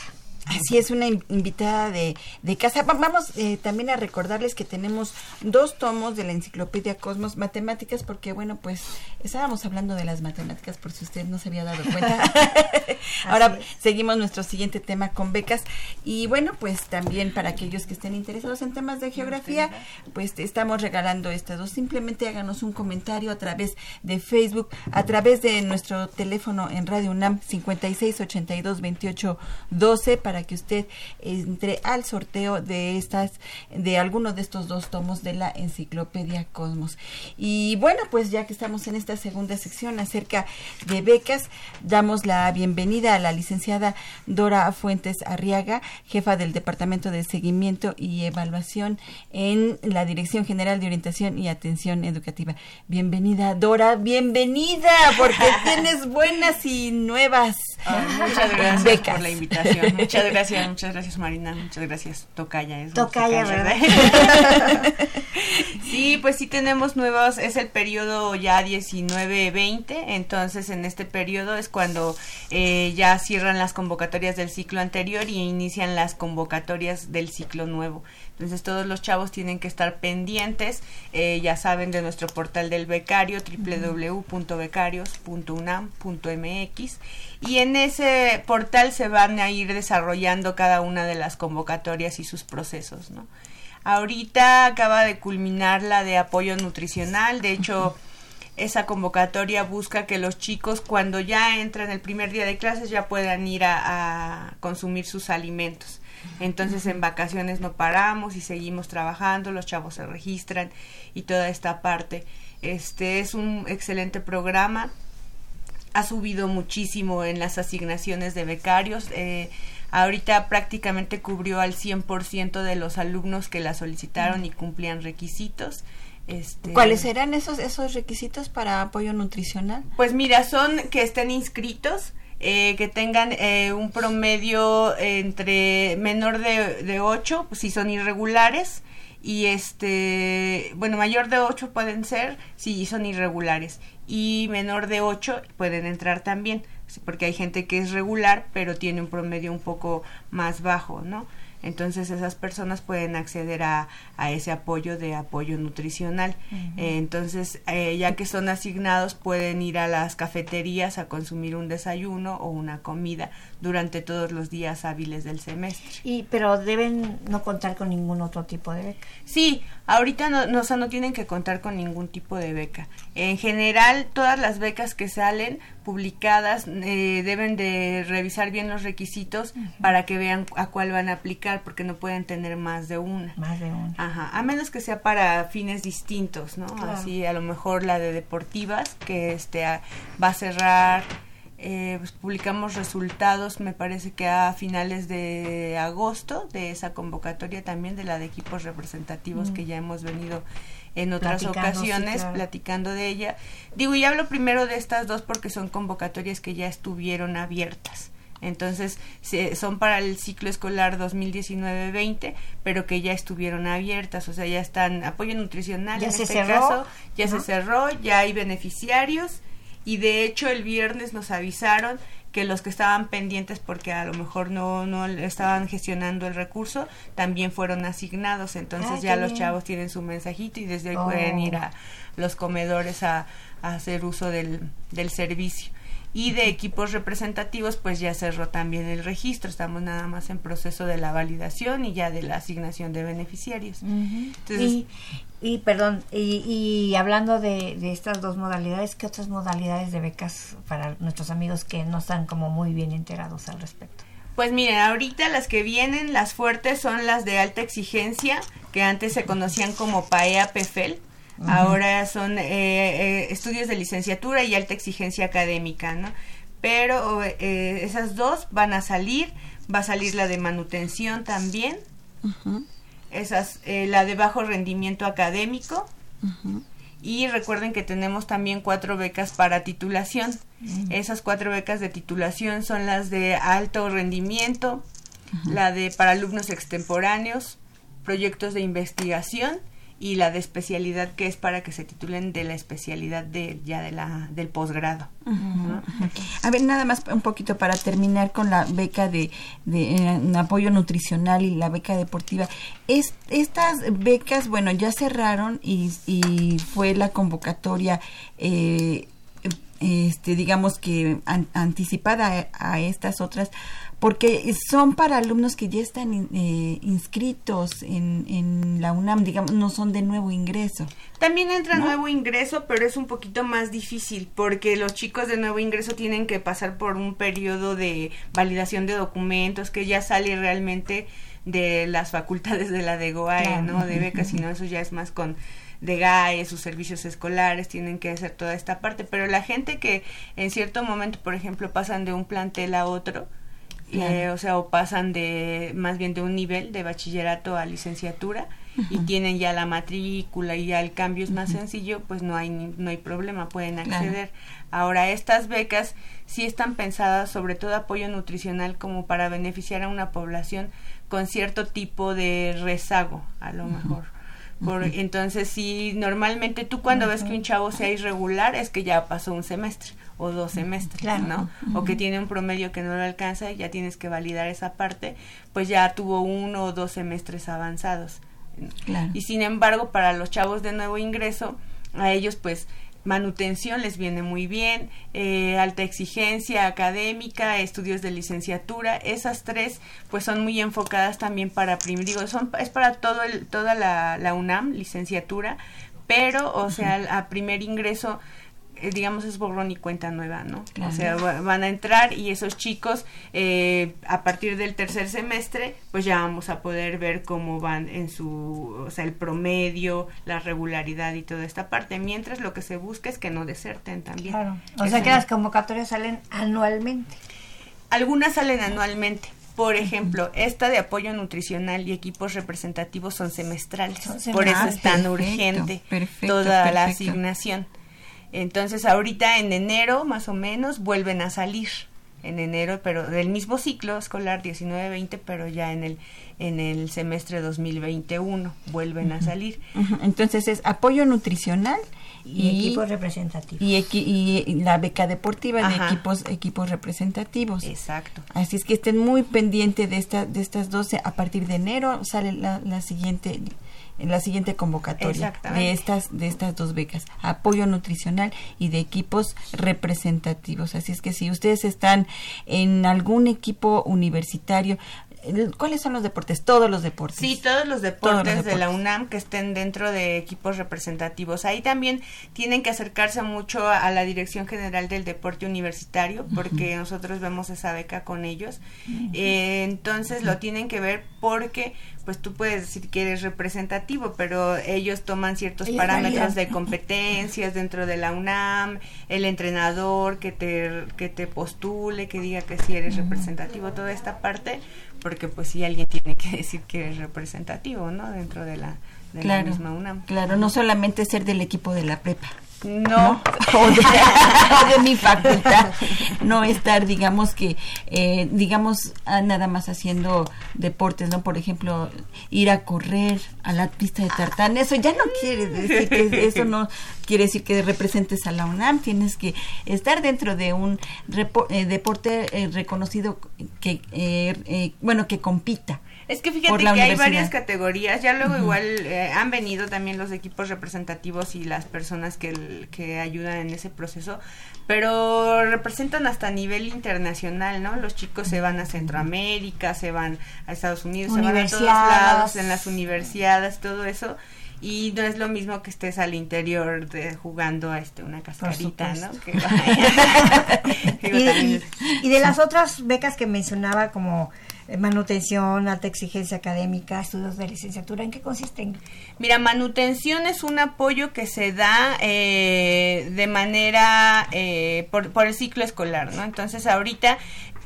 Así es, una in- invitada de, de casa. Va- Vamos eh, también a recordarles que tenemos dos tomos de la enciclopedia Cosmos Matemáticas, porque bueno, pues estábamos hablando de las matemáticas por si usted no se había dado cuenta. Ahora seguimos nuestro siguiente tema con becas. Y bueno, pues también para aquellos que estén interesados en temas de geografía, pues te estamos regalando estas dos. Simplemente háganos un comentario a través de Facebook, a través de nuestro teléfono en Radio UNAM 56 82 28 12 para que usted entre al sorteo de estas de alguno de estos dos tomos de la enciclopedia Cosmos. Y bueno, pues ya que estamos en esta segunda sección acerca de becas, damos la bienvenida a la licenciada Dora Fuentes Arriaga, jefa del Departamento de Seguimiento y Evaluación en la Dirección General de Orientación y Atención Educativa. Bienvenida, Dora, bienvenida, porque tienes buenas y nuevas Ah, muchas gracias becas. por la invitación. Muchas gracias, muchas gracias Marina, muchas gracias Tocaya. Es Tocaya, nuestra sí, pues sí tenemos nuevos, es el periodo ya 19-20, entonces en este periodo es cuando eh, ya cierran las convocatorias del ciclo anterior y inician las convocatorias del ciclo nuevo. Entonces todos los chavos tienen que estar pendientes, eh, ya saben, de nuestro portal del becario, www.becarios.unam.mx, y en ese portal se van a ir desarrollando cada una de las convocatorias y sus procesos, ¿no? Ahorita acaba de culminar la de apoyo nutricional, de hecho esa convocatoria busca que los chicos cuando ya entran el primer día de clases ya puedan ir a, consumir sus alimentos. Entonces en vacaciones no paramos y seguimos trabajando, los chavos se registran y toda esta parte. Este es un excelente programa, ha subido muchísimo en las asignaciones de becarios. Eh, ahorita prácticamente cubrió al 100% de los alumnos que la solicitaron y cumplían requisitos. Este, ¿Cuáles serán esos, esos requisitos para apoyo nutricional? Pues mira, son que estén inscritos, eh, que tengan eh, un promedio entre menor de, de 8, pues, si son irregulares, y este, bueno, mayor de 8 pueden ser si son irregulares, y menor de 8 pueden entrar también, porque hay gente que es regular, pero tiene un promedio un poco más bajo, ¿no? Entonces esas personas pueden acceder a, a ese apoyo de apoyo nutricional. Eh, entonces, eh, ya que son asignados, pueden ir a las cafeterías a consumir un desayuno o una comida durante todos los días hábiles del semestre. Y pero deben no contar con ningún otro tipo de beca. Sí, ahorita no, no, no tienen que contar con ningún tipo de beca. En general, todas las becas que salen publicadas eh, deben de revisar bien los requisitos para que vean a cuál van a aplicar, porque no pueden tener más de una. Más de una. Ajá, a menos que sea para fines distintos, ¿no? Así, a lo mejor la de deportivas, que este va a cerrar eh, pues, publicamos resultados, me parece que a finales de agosto de esa convocatoria también de la de equipos representativos que ya hemos venido en otras ocasiones platicando de ella. Digo, y hablo primero de estas dos porque son convocatorias que ya estuvieron abiertas. Entonces, son para el ciclo escolar 2019-20, pero que ya estuvieron abiertas, o sea, ya están apoyo nutricional ya en se este cerró. caso, ya se cerró, ya hay beneficiarios y de hecho el viernes nos avisaron que los que estaban pendientes porque a lo mejor no, no estaban gestionando el recurso también fueron asignados. Entonces Ay, ya los bien. chavos tienen su mensajito y desde hoy Oh. pueden ir a los comedores a, a hacer uso del, del servicio. Y de equipos representativos pues ya cerró también el registro. Estamos nada más en proceso de la validación y ya de la asignación de beneficiarios. Entonces y, y, perdón, y, y hablando de, de estas dos modalidades, ¿qué otras modalidades de becas para nuestros amigos que no están como muy bien enterados al respecto? Pues miren, ahorita las que vienen, las fuertes son las de alta exigencia, que antes se conocían como PAEA PEFEL. Ujú. Ahora son eh, eh, estudios de licenciatura y alta exigencia académica, ¿no? Pero eh, esas dos van a salir, va a salir la de manutención también, esas, eh, la de bajo rendimiento académico, y recuerden que tenemos también cuatro becas para titulación. Esas cuatro becas de titulación son las de alto rendimiento, la de para alumnos extemporáneos, proyectos de investigación y la de especialidad que es para que se titulen de la especialidad de ya de la del posgrado. ¿no? A ver, nada más un poquito para terminar con la beca de, de eh, apoyo nutricional y la beca deportiva. Es, estas becas, bueno, ya cerraron y, y fue la convocatoria, eh, este, digamos que an- anticipada a, a estas otras, porque son para alumnos que ya están in- eh, inscritos en, en la UNAM, digamos, no son de nuevo ingreso. También entra ¿No? nuevo ingreso, pero es un poquito más difícil porque los chicos de nuevo ingreso tienen que pasar por un periodo de validación de documentos que ya sale realmente de las facultades de la DEGOAE, Claro. ¿no? De becas, sino eso ya es más con DEGAE, sus servicios escolares, tienen que hacer toda esta parte, pero la gente que en cierto momento, por ejemplo, pasan de un plantel a otro, Claro. eh, o sea, o pasan de más bien de un nivel de bachillerato a licenciatura y tienen ya la matrícula y ya el cambio es más sencillo, pues no hay no hay problema, pueden Claro. acceder. Ahora estas becas sí están pensadas sobre todo apoyo nutricional como para beneficiar a una población con cierto tipo de rezago, a lo mejor. Por, entonces, si normalmente tú cuando ves que un chavo sea irregular es que ya pasó un semestre o dos semestres, Claro. ¿no? O que tiene un promedio que no lo alcanza y ya tienes que validar esa parte, pues ya tuvo uno o dos semestres avanzados. Y sin embargo, para los chavos de nuevo ingreso, a ellos pues manutención les viene muy bien, eh, alta exigencia académica, estudios de licenciatura, esas tres pues son muy enfocadas también para primer, digo, son, es para todo el, toda la, la UNAM, licenciatura, pero o sea, a primer ingreso digamos es borrón y cuenta nueva, ¿no? O sea, van a entrar y esos chicos eh, a partir del tercer semestre pues ya vamos a poder ver cómo van en su, o sea, el promedio, la regularidad y toda esta parte, mientras lo que se busca es que no deserten también. Claro. O sea que las convocatorias salen anualmente. Algunas salen anualmente. Por ejemplo, esta de apoyo nutricional y equipos representativos son semestrales. Por eso es tan urgente toda la asignación. Entonces ahorita en enero más o menos vuelven a salir en enero, pero del mismo ciclo escolar 19-20, pero ya en el en el semestre 2021 vuelven a salir. Entonces es apoyo nutricional y, equipos representativos. Y, y, la beca deportiva de equipos equipos representativos. Exacto. Así es que estén muy pendientes de esta de estas 12 a partir de enero sale la, la siguiente en la siguiente convocatoria de estas de estas dos becas, apoyo nutricional y de equipos representativos. Así es que si ustedes están en algún equipo universitario, ¿Cuáles son los deportes? Todos los deportes. Sí, todos los deportes, de la UNAM que estén dentro de equipos representativos. Ahí también tienen que acercarse mucho a, la Dirección General del Deporte Universitario porque nosotros vemos esa beca con ellos. Eh, entonces lo tienen que ver porque pues tú puedes decir que eres representativo, pero ellos toman ciertos parámetros de competencias dentro de la UNAM, el entrenador que te, que te postule, que diga que sí eres representativo, toda esta parte porque pues sí alguien tiene que decir que es representativo, ¿no? Dentro de la, de la misma UNAM. Claro, no solamente ser del equipo de la prepa. No, O, de, mi facultad, no estar, digamos que, eh, digamos, nada más haciendo deportes, ¿no? Por ejemplo, ir a correr a la pista de tartán, eso ya no quiere decir que eso no quiere decir que representes a la UNAM, tienes que estar dentro de un eh, deporte eh, reconocido que, bueno, que compita es que fíjate que hay varias categorías, ya luego igual eh, han venido también los equipos representativos y las personas que, que ayudan en ese proceso, pero representan hasta a nivel internacional, ¿no? Los chicos se van a Centroamérica, se van a Estados Unidos, se van a todos lados, en las universidades, todo eso y no es lo mismo que estés al interior de, jugando a este una cascarita, ¿no? y, y, de las otras becas que mencionaba como manutención, alta exigencia académica, estudios de licenciatura, ¿en qué consisten? Mira, manutención es un apoyo que se da eh, de manera eh, por, el ciclo escolar, ¿no? Entonces ahorita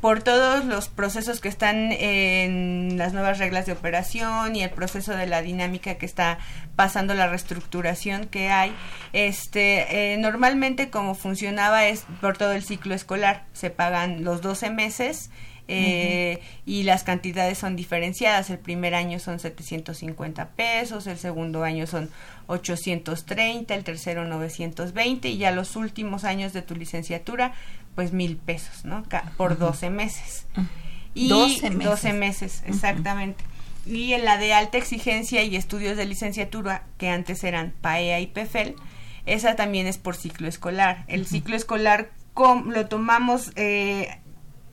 por todos los procesos que están en las nuevas reglas de operación y el proceso de la dinámica que está pasando la reestructuración que hay este normalmente como funcionaba es por todo el ciclo escolar se pagan los 12 meses eh, y las cantidades son diferenciadas. El primer año son 750 pesos, el segundo año son 830, el tercero 920 y ya los últimos años de tu licenciatura pues mil pesos, ¿no? Por 12 meses. Y 12 meses. 12 meses, exactamente. Y en la de alta exigencia y estudios de licenciatura, que antes eran PAEA y PEFEL, esa también es por ciclo escolar. El ciclo escolar lo tomamos eh,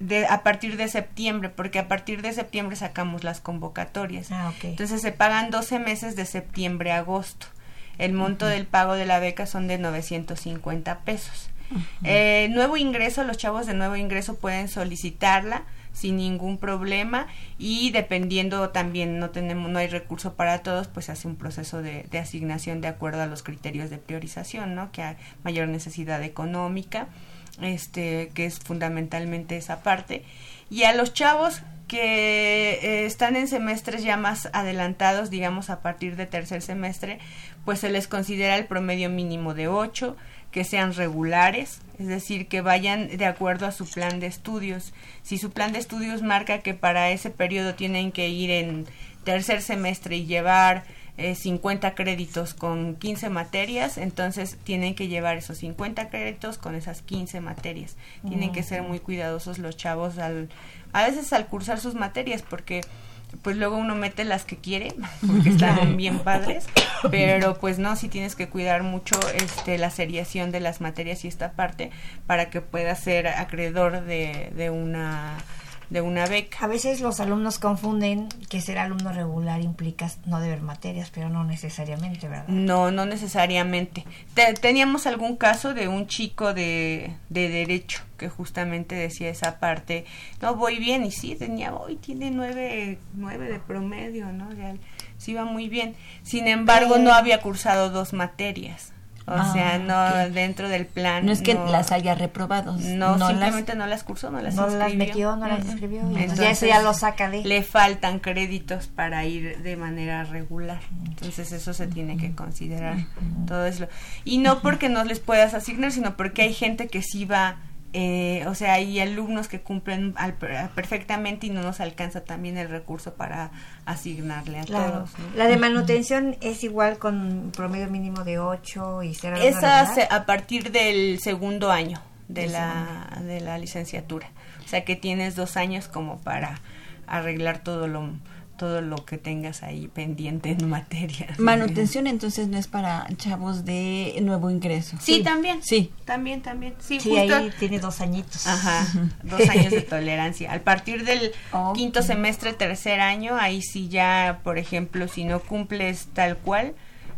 de, a partir de septiembre, porque a partir de septiembre sacamos las convocatorias. Ah, Entonces se pagan 12 meses de septiembre a agosto. El monto del pago de la beca son de 950 pesos. Eh, nuevo ingreso, los chavos de nuevo ingreso pueden solicitarla sin ningún problema y dependiendo también no tenemos no hay recurso para todos pues hace un proceso de, de asignación de acuerdo a los criterios de priorización no que hay mayor necesidad económica este que es fundamentalmente esa parte y a los chavos que eh, están en semestres ya más adelantados, digamos a partir de tercer semestre, pues se les considera el promedio mínimo de 8, que sean regulares, es decir, que vayan de acuerdo a su plan de estudios. Si su plan de estudios marca que para ese periodo tienen que ir en tercer semestre y llevar 50 eh, créditos con 15 materias, entonces tienen que llevar esos 50 créditos con esas 15 materias. Tienen que ser muy cuidadosos los chavos al, a veces al cursar sus materias, porque pues luego uno mete las que quiere porque están bien padres pero pues no si tienes que cuidar mucho este la seriación de las materias y esta parte para que puedas ser acreedor de, de una de una beca. A veces los alumnos confunden que ser alumno regular implica no deber materias, pero no necesariamente, ¿verdad? No, no necesariamente. teníamos algún caso de un chico de, de derecho que justamente decía esa parte, no, voy bien, y sí, tenía, hoy tiene nueve, nueve de promedio, ¿no? sí va muy bien. Sin embargo, no había cursado dos materias. O ah, sea, no dentro del plan. No es que las haya reprobado. No, simplemente no las cursó, no las no las metió, no las escribió. Entonces, ya eso ya lo saca de. Le faltan créditos para ir de manera regular. Entonces eso se tiene que considerar. Todo eso. Y no porque no les puedas asignar, sino porque hay gente que sí va eh, o sea, hay alumnos que cumplen perfectamente y no nos alcanza también el recurso para asignarle a todos. La de manutención es igual con promedio mínimo de 8 y será Esa a partir del segundo año de la, de la licenciatura. O sea que tienes dos años como para arreglar todo lo todo lo que tengas ahí pendiente en materia. Manutención entonces no es para chavos de nuevo ingreso. Sí, también. Sí. También, también. Sí, ahí tiene dos añitos. Ajá, dos años de tolerancia. Al partir del quinto semestre, tercer año, ahí sí ya, por ejemplo, si no cumples tal cual,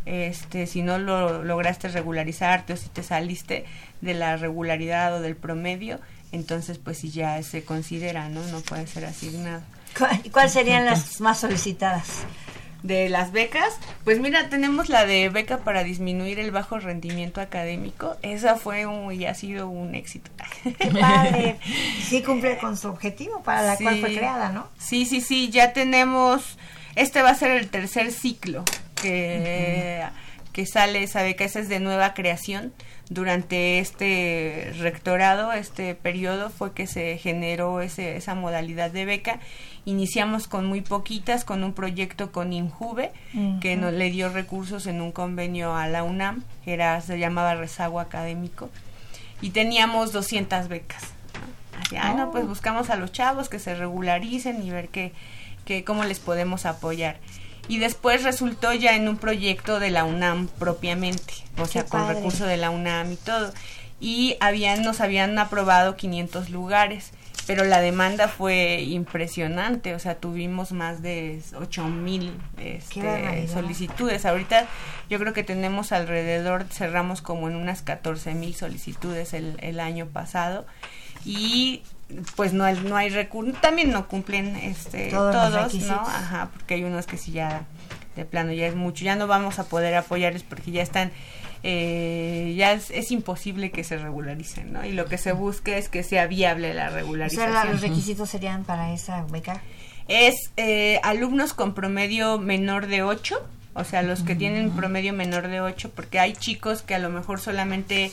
este, si no lo lograste regularizarte o si te saliste de la regularidad o del promedio, entonces pues sí ya se considera, ¿no? No puede ser asignado. ¿Y cuáles serían las más solicitadas? de las becas, pues mira, tenemos la de beca para disminuir el bajo rendimiento académico. Esa fue un, y ha sido un éxito. Qué padre. Sí cumple con su objetivo para la cual fue creada, ¿no? Sí, sí, sí, ya tenemos, este va a ser el tercer ciclo que, que sale esa beca, esa es de nueva creación durante este rectorado, este periodo, fue que se generó ese, esa modalidad de beca. Iniciamos con muy poquitas, con un proyecto con Injuve, que nos le dio recursos en un convenio a la UNAM, era, se llamaba Rezago Académico, y teníamos 200 becas. Así, ah, no, pues oh. buscamos a los chavos que se regularicen y ver qué, qué, cómo les podemos apoyar y después resultó ya en un proyecto de la UNAM propiamente, o sea, con recurso de la UNAM y todo. Y habían, nos habían aprobado 500 lugares, pero la demanda fue impresionante, o sea, tuvimos más de 8 mil este, solicitudes. Ahorita yo creo que tenemos alrededor, cerramos como en unas 14 mil solicitudes el, el año pasado y pues no hay, no hay recursos, también no cumplen este todos, ¿no? Ajá, porque hay unos que sí ya de plano ya es mucho, ya no vamos a poder apoyarles porque ya están eh, ya es, imposible que se regularicen, ¿no? Y lo que se busca es que sea viable la regularización. O sea, los requisitos serían para esa beca. Es eh, alumnos con promedio menor de 8, o sea, los que tienen promedio menor de 8, porque hay chicos que a lo mejor solamente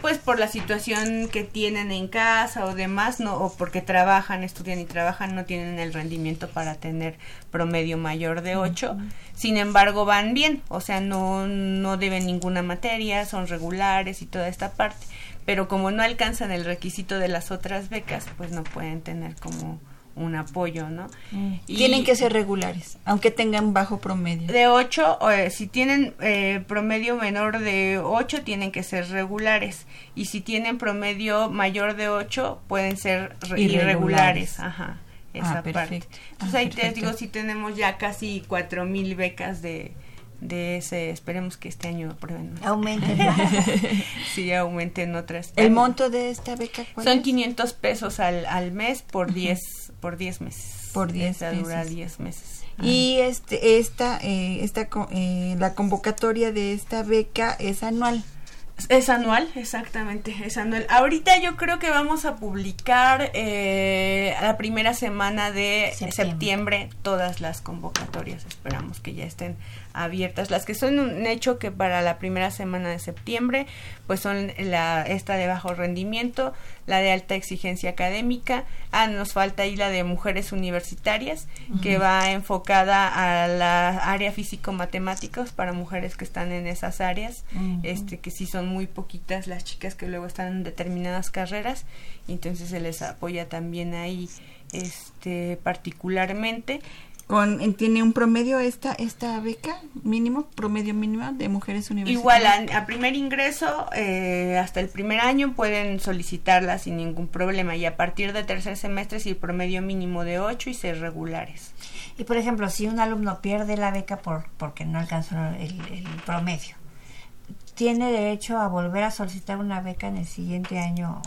pues por la situación que tienen en casa o demás, no, o porque trabajan, estudian y trabajan, no tienen el rendimiento para tener promedio mayor de 8. Sin embargo, van bien, o sea, no, no deben ninguna materia, son regulares y toda esta parte. Pero como no alcanzan el requisito de las otras becas, pues no pueden tener como un apoyo, ¿no? Mm. Y tienen que ser regulares, aunque tengan bajo promedio. De 8, eh, si tienen eh, promedio menor de 8, tienen que ser regulares. Y si tienen promedio mayor de 8, pueden ser irregulares. Ajá, esa ah, parte. Entonces ahí te digo, si tenemos ya casi mil becas de, de ese, esperemos que este año aprueben. Aumenten. sí, aumenten otras. ¿El monto de esta beca Son 500 pesos al, al mes por 10 por 10 meses. Por 10 meses. dura 10 meses. Y este, esta, eh, esta, eh, la convocatoria de esta beca es anual. Es anual, exactamente, es anual. Ahorita yo creo que vamos a publicar eh, la primera semana de septiembre. todas las convocatorias. Esperamos que ya estén abiertas. Las que son un hecho que para la primera semana de septiembre, pues son la esta de bajo rendimiento, la de alta exigencia académica. Ah, nos falta ahí la de mujeres universitarias, que va enfocada a la área físico-matemáticos para mujeres que están en esas áreas, este que sí son muy poquitas las chicas que luego están en determinadas carreras, entonces se les apoya también ahí este particularmente con tiene un promedio esta esta beca mínimo promedio mínimo de mujeres universitarias. Igual a, primer ingreso eh, hasta el primer año pueden solicitarla sin ningún problema y a partir de tercer semestre si el promedio mínimo de 8 y ser regulares. Y por ejemplo si un alumno pierde la beca por porque no alcanzó el, el promedio tiene derecho a volver a solicitar una beca en el siguiente año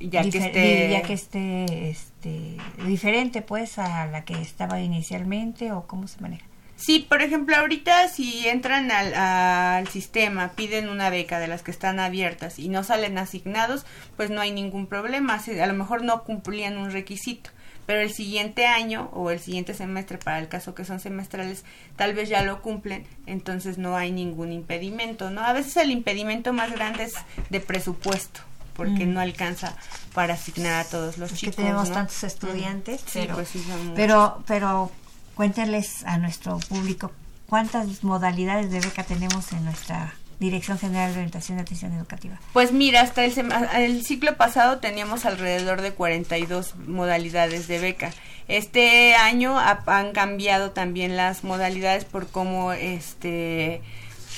ya que esté ya que esté este, diferente pues a la que estaba inicialmente o cómo se maneja Sí, por ejemplo, ahorita si entran al, al, sistema, piden una beca de las que están abiertas y no salen asignados, pues no hay ningún problema. A lo mejor no cumplían un requisito, pero el siguiente año o el siguiente semestre, para el caso que son semestrales, tal vez ya lo cumplen, entonces no hay ningún impedimento, ¿no? A veces el impedimento más grande es de presupuesto porque mm. no alcanza para asignar a todos los chicos. Que tenemos tantos estudiantes, pero, pues pero, pero cuéntenles a nuestro público cuántas modalidades de beca tenemos en nuestra Dirección General de Orientación y Atención Educativa? Pues mira, hasta el, el ciclo pasado teníamos alrededor de 42 modalidades de beca. Este año han cambiado también las modalidades por cómo este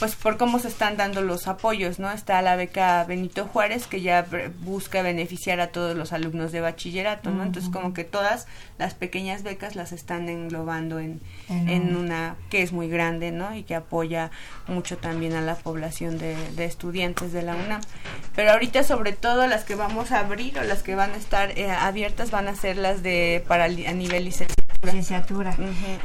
pues por cómo se están dando los apoyos, ¿no? Está la beca Benito Juárez que ya busca beneficiar a todos los alumnos de bachillerato, ¿no? Entonces como que todas las pequeñas becas las están englobando en, en una que es muy grande, ¿no? Y que apoya mucho también a la población de, de, estudiantes de la UNAM. Pero ahorita sobre todo las que vamos a abrir o las que van a estar eh, abiertas van a ser las de para a nivel licenciatura. Licenciatura.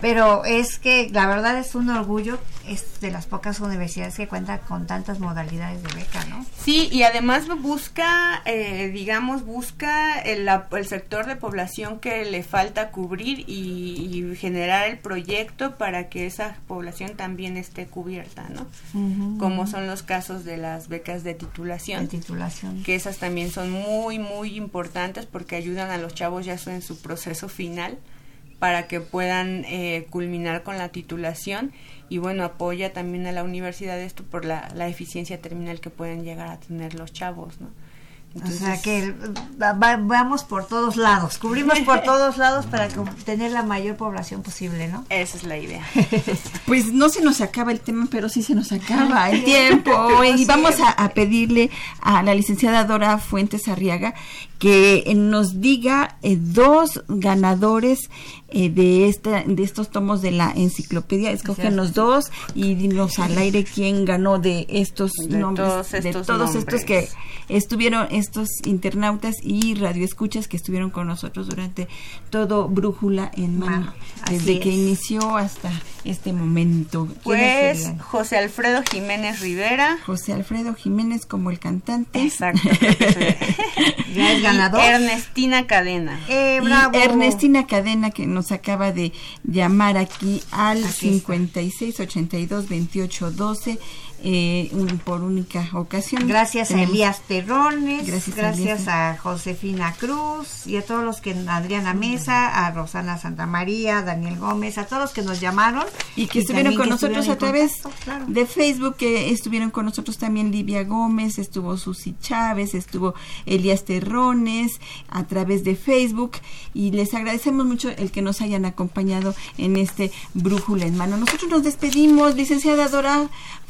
Pero es que la verdad es un orgullo, es de las pocas universidades que cuenta con tantas modalidades de beca, ¿no? Sí, y además busca, eh, digamos, busca el, el, sector de población que le falta cubrir y, generar el proyecto para que esa población también esté cubierta, ¿no? Como son los casos de las becas de titulación. De titulación. Que esas también son muy, muy importantes porque ayudan a los chavos ya en su proceso final para que puedan eh, culminar con la titulación y bueno, apoya también a la universidad esto por la, la eficiencia terminal que pueden llegar a tener los chavos, ¿no? o sea que vamos por todos lados, cubrimos por todos lados para tener la mayor población posible, ¿no? Esa es la idea. pues no se nos acaba el tema, pero sí se nos acaba el tiempo. y vamos a, pedirle a la licenciada Dora Fuentes Arriaga que nos diga eh, dos ganadores eh, de esta de estos tomos de la enciclopedia escógenos dos y dinos al aire quién ganó de estos nombres de todos estos que estuvieron estos internautas y radioescuchas que estuvieron con nosotros durante todo Brújula en mano, desde que inició hasta este momento. Pues José Alfredo Jiménez Rivera. José Alfredo Jiménez como el cantante. Exacto. ya es ganador. Ernestina Cadena. Eh, bravo. Ernestina Cadena que nos acaba de llamar aquí al 56 82 28 12 eh, por única ocasión. Gracias a Elías Terrones, gracias, a, Josefina Cruz y a todos los que, Adriana Mesa, a Rosana Santamaría, a Daniel Gómez, a todos los que nos llamaron. Y que estuvieron con nosotros a través de Facebook, que estuvieron con nosotros también Livia Gómez, estuvo Susi Chávez, estuvo Elías Terrones a través de Facebook. Y les agradecemos mucho el que nos hayan acompañado en este Brújula en Mano. Nosotros nos despedimos, licenciada Dora.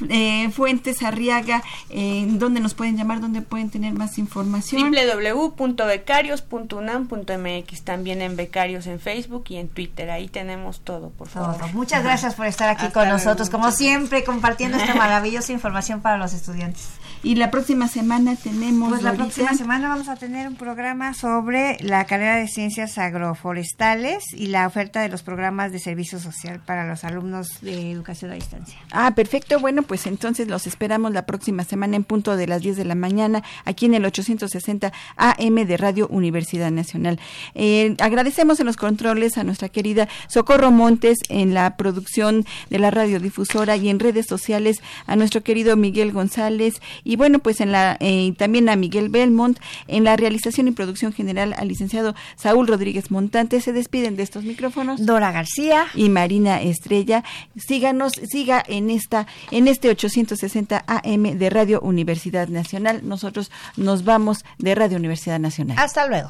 Eh, Fuentes Arriaga, en donde nos pueden llamar, donde pueden tener más información. www.becarios.unam.mx, también en Becarios en Facebook y en Twitter, ahí tenemos todo, por favor. Muchas gracias por estar aquí con nosotros, como siempre, compartiendo esta maravillosa información para los estudiantes. Y la próxima semana tenemos... Pues la próxima semana vamos a tener un programa sobre la carrera de ciencias agroforestales y la oferta de los programas de servicio social para los alumnos de educación a distancia. Ah, perfecto. Bueno, pues entonces los esperamos la próxima semana en punto de las 10 de la mañana aquí en el 860 AM de Radio Universidad Nacional. Eh, agradecemos en los controles a nuestra querida Socorro Montes en la producción de la radiodifusora y en redes sociales a nuestro querido Miguel González y bueno, pues en la eh, también a Miguel Belmont, en la realización y producción general al licenciado Saúl Rodríguez Montante. Se despiden de estos micrófonos. Dora García y Marina Estrella. Síganos, siga en esta en este 860 AM de Radio Universidad Nacional. Nosotros nos vamos de Radio Universidad Nacional. Hasta luego.